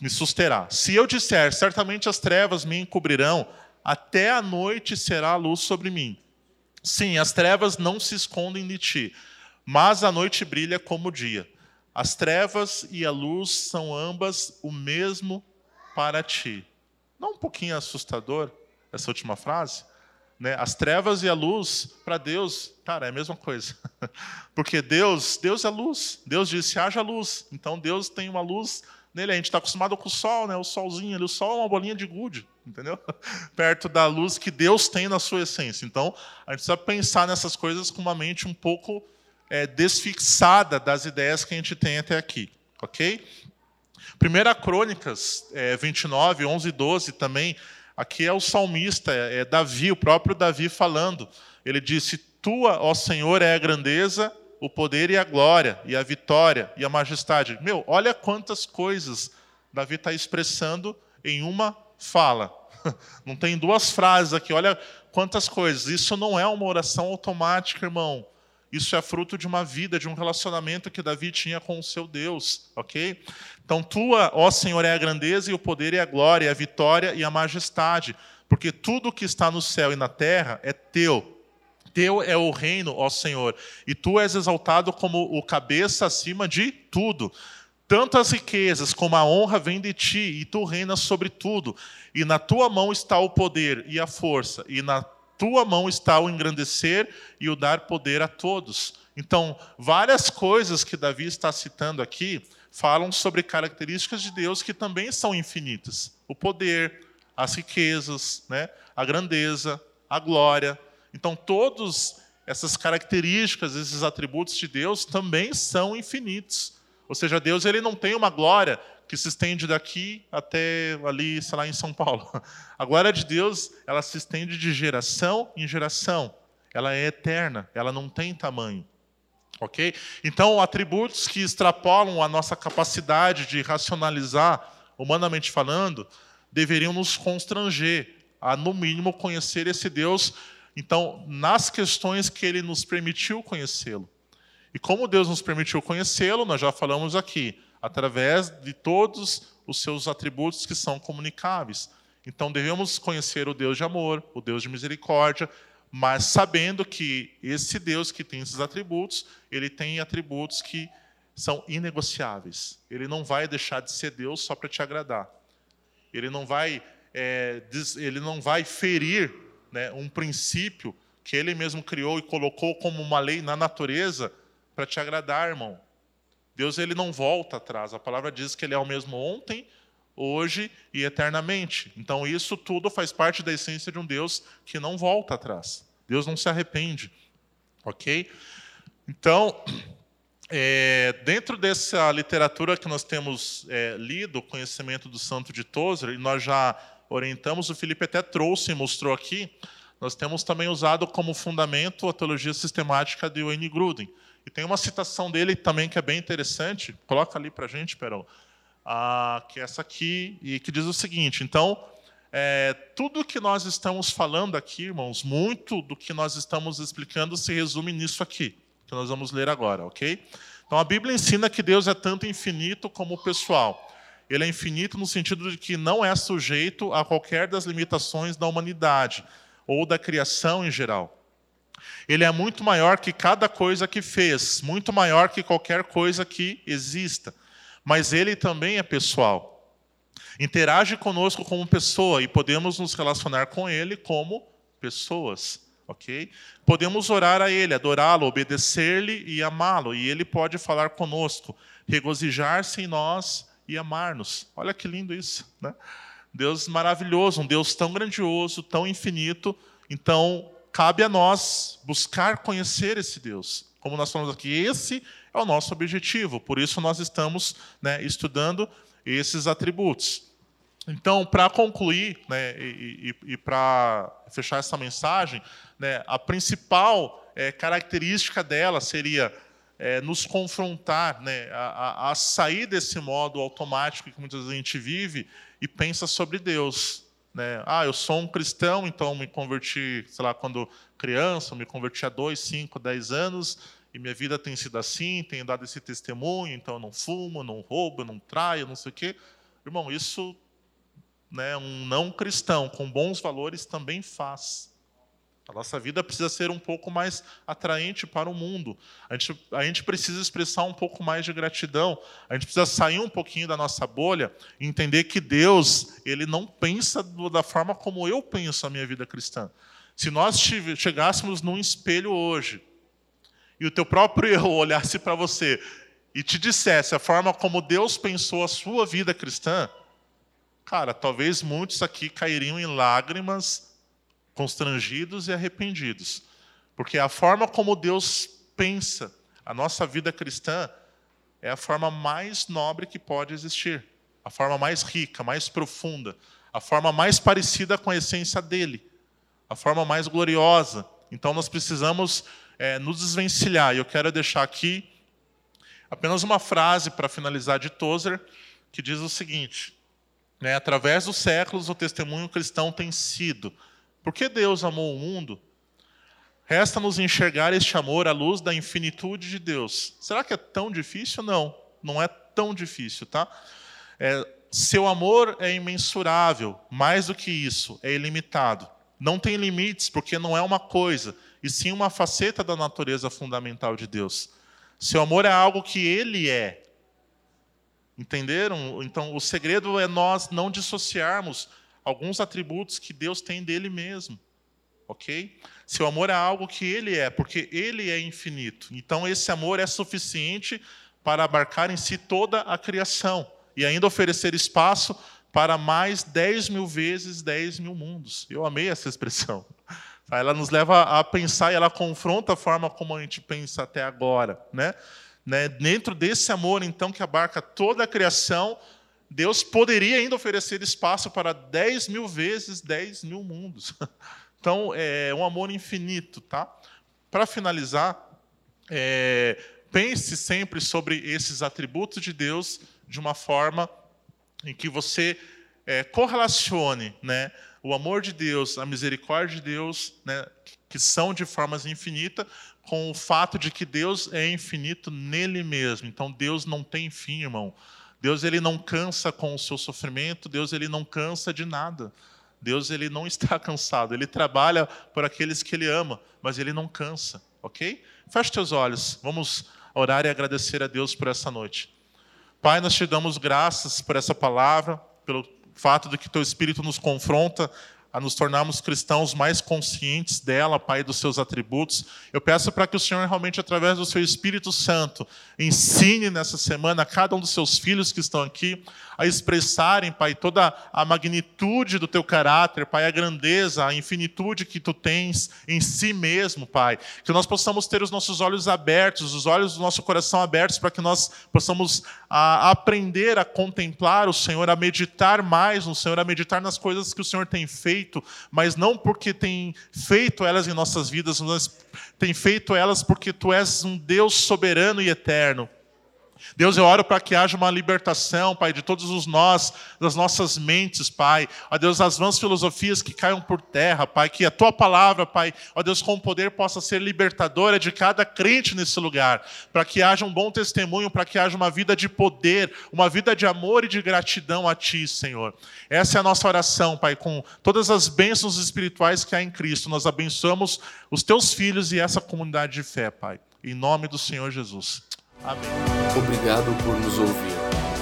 Me susterá. Se eu disser, certamente as trevas me encobrirão, até a noite será a luz sobre mim. Sim, as trevas não se escondem de ti, mas a noite brilha como o dia. As trevas e a luz são ambas o mesmo para ti. Não um pouquinho assustador essa última frase? Né? As trevas e a luz, para Deus, cara, é a mesma coisa. Porque Deus, Deus é luz. Deus disse, haja luz. Então Deus tem uma luz nele. A gente está acostumado com o sol, né? o solzinho ali. O sol é uma bolinha de gude, entendeu? Perto da luz que Deus tem na sua essência. Então, a gente precisa pensar nessas coisas com uma mente um pouco é, desfixada das ideias que a gente tem até aqui. Ok? Primeira Crônicas é, 29, 11 e 12 também, aqui é o salmista, é, é Davi, o próprio Davi falando. Ele disse: Tua, ó Senhor, é a grandeza, o poder e a glória, e a vitória e a majestade. Meu, olha quantas coisas Davi está expressando em uma fala. Não tem duas frases aqui, olha quantas coisas. Isso não é uma oração automática, irmão. Isso é fruto de uma vida, de um relacionamento que Davi tinha com o seu Deus, ok? Então, tua, ó Senhor, é a grandeza e o poder e a glória, a vitória e a majestade, porque tudo que está no céu e na terra é teu. Teu é o reino, ó Senhor, e tu és exaltado como o cabeça acima de tudo. Tanto as riquezas como a honra vêm de ti, e tu reinas sobre tudo. E na tua mão está o poder e a força, e na tua mão está o engrandecer e o dar poder a todos. Então, várias coisas que Davi está citando aqui falam sobre características de Deus que também são infinitas: o poder, as riquezas, né? a grandeza, a glória. Então, todas essas características, esses atributos de Deus também são infinitos. Ou seja, Deus ele não tem uma glória que se estende daqui até ali, sei lá, em São Paulo. A glória de Deus, ela se estende de geração em geração. Ela é eterna, ela não tem tamanho. OK? Então, atributos que extrapolam a nossa capacidade de racionalizar, humanamente falando, deveriam nos constranger a no mínimo conhecer esse Deus, então, nas questões que ele nos permitiu conhecê-lo. E como Deus nos permitiu conhecê-lo, nós já falamos aqui, através de todos os seus atributos que são comunicáveis. Então devemos conhecer o Deus de amor, o Deus de misericórdia, mas sabendo que esse Deus que tem esses atributos, ele tem atributos que são inegociáveis. Ele não vai deixar de ser Deus só para te agradar. Ele não vai, é, ele não vai ferir né, um princípio que ele mesmo criou e colocou como uma lei na natureza para te agradar, irmão. Deus ele não volta atrás. A palavra diz que ele é o mesmo ontem, hoje e eternamente. Então isso tudo faz parte da essência de um Deus que não volta atrás. Deus não se arrepende, ok? Então é, dentro dessa literatura que nós temos é, lido, conhecimento do Santo de Tozer, e nós já orientamos, o Felipe até trouxe e mostrou aqui, nós temos também usado como fundamento a teologia sistemática de Wayne Gruden. E tem uma citação dele também que é bem interessante. Coloca ali para a gente, Perão. Ah, que é essa aqui, e que diz o seguinte: então, é, tudo que nós estamos falando aqui, irmãos, muito do que nós estamos explicando se resume nisso aqui, que nós vamos ler agora, ok? Então, a Bíblia ensina que Deus é tanto infinito como pessoal. Ele é infinito no sentido de que não é sujeito a qualquer das limitações da humanidade ou da criação em geral. Ele é muito maior que cada coisa que fez, muito maior que qualquer coisa que exista. Mas ele também é pessoal. Interage conosco como pessoa e podemos nos relacionar com ele como pessoas, ok? Podemos orar a ele, adorá-lo, obedecer-lhe e amá-lo, e ele pode falar conosco, regozijar-se em nós e amar-nos. Olha que lindo isso, né? Deus maravilhoso, um Deus tão grandioso, tão infinito. Então, cabe a nós buscar conhecer esse Deus. Como nós falamos aqui, esse é o nosso objetivo. Por isso nós estamos né, estudando esses atributos. Então, para concluir né, e, e, e para fechar essa mensagem, né, a principal é, característica dela seria é, nos confrontar, né, a, a, sair desse modo automático que muitas vezes a gente vive e pensa sobre Deus. Né? Ah, eu sou um cristão, então me converti, sei lá, quando criança, me converti há dois, cinco, dez anos, e minha vida tem sido assim, tenho dado esse testemunho, então eu não fumo, não roubo, não traio, não sei o quê. Irmão, isso né, um não cristão com bons valores também faz. A nossa vida precisa ser um pouco mais atraente para o mundo. A gente, a gente precisa expressar um pouco mais de gratidão. A gente precisa sair um pouquinho da nossa bolha e entender que Deus ele não pensa da forma como eu penso a minha vida cristã. Se nós chegássemos num espelho hoje e o teu próprio eu olhasse para você e te dissesse a forma como Deus pensou a sua vida cristã, cara, talvez muitos aqui cairiam em lágrimas constrangidos e arrependidos. Porque a forma como Deus pensa a nossa vida cristã é a forma mais nobre que pode existir, a forma mais rica, mais profunda, a forma mais parecida com a essência dele, a forma mais gloriosa. Então nós precisamos é, nos desvencilhar. E eu quero deixar aqui apenas uma frase para finalizar de Tozer, que diz o seguinte: né, através dos séculos o testemunho cristão tem sido porque Deus amou o mundo, resta-nos enxergar este amor à luz da infinitude de Deus. Será que é tão difícil? Não, não é tão difícil, tá? É, seu amor é imensurável, mais do que isso, é ilimitado. Não tem limites, porque não é uma coisa, e sim uma faceta da natureza fundamental de Deus. Seu amor é algo que ele é. Entenderam? Então, o segredo é nós não dissociarmos alguns atributos que Deus tem dele mesmo. Ok? Seu amor é algo que ele é, porque ele é infinito. Então, esse amor é suficiente para abarcar em si toda a criação e ainda oferecer espaço para mais 10 mil vezes 10 mil mundos. Eu amei essa expressão. Ela nos leva a pensar e ela confronta a forma como a gente pensa até agora. Né? né? Dentro desse amor, então, que abarca toda a criação, Deus poderia ainda oferecer espaço para 10 mil vezes 10 mil mundos. Então, é um amor infinito. Tá? Para finalizar, é, pense sempre sobre esses atributos de Deus de uma forma em que você é, correlacione né, o amor de Deus, a misericórdia de Deus, né, que são de formas infinitas, com o fato de que Deus é infinito nele mesmo. Então, Deus não tem fim, irmão. Deus ele não cansa com o seu sofrimento, Deus ele não cansa de nada. Deus ele não está cansado, ele trabalha por aqueles que ele ama, mas ele não cansa, ok? Feche teus olhos, vamos orar e agradecer a Deus por essa noite. Pai, nós te damos graças por essa palavra, pelo fato de que teu Espírito nos confronta a nos tornarmos cristãos mais conscientes dela, Pai, dos seus atributos. Eu peço para que o Senhor, realmente, através do seu Espírito Santo, ensine nessa semana a cada um dos seus filhos que estão aqui a expressarem, Pai, toda a magnitude do teu caráter, Pai, a grandeza, a infinitude que tu tens em si mesmo, Pai. Que nós possamos ter os nossos olhos abertos, os olhos do nosso coração abertos, para que nós possamos a, aprender a contemplar o Senhor, a meditar mais no Senhor, a meditar nas coisas que o Senhor tem feito mas não porque tem feito elas em nossas vidas, mas tem feito elas porque tu és um Deus soberano e eterno. Deus, eu oro para que haja uma libertação, Pai, de todos os nós, das nossas mentes, Pai. Ó Deus, as vãs filosofias que caiam por terra, Pai, que a Tua palavra, Pai, ó Deus, com poder possa ser libertadora de cada crente nesse lugar, para que haja um bom testemunho, para que haja uma vida de poder, uma vida de amor e de gratidão a Ti, Senhor. Essa é a nossa oração, Pai, com todas as bênçãos espirituais que há em Cristo. Nós abençoamos os Teus filhos e essa comunidade de fé, Pai. Em nome do Senhor Jesus. Amém. Obrigado por nos ouvir.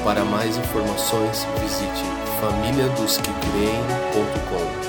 Para mais informações, visite famíliadosquecreem.com.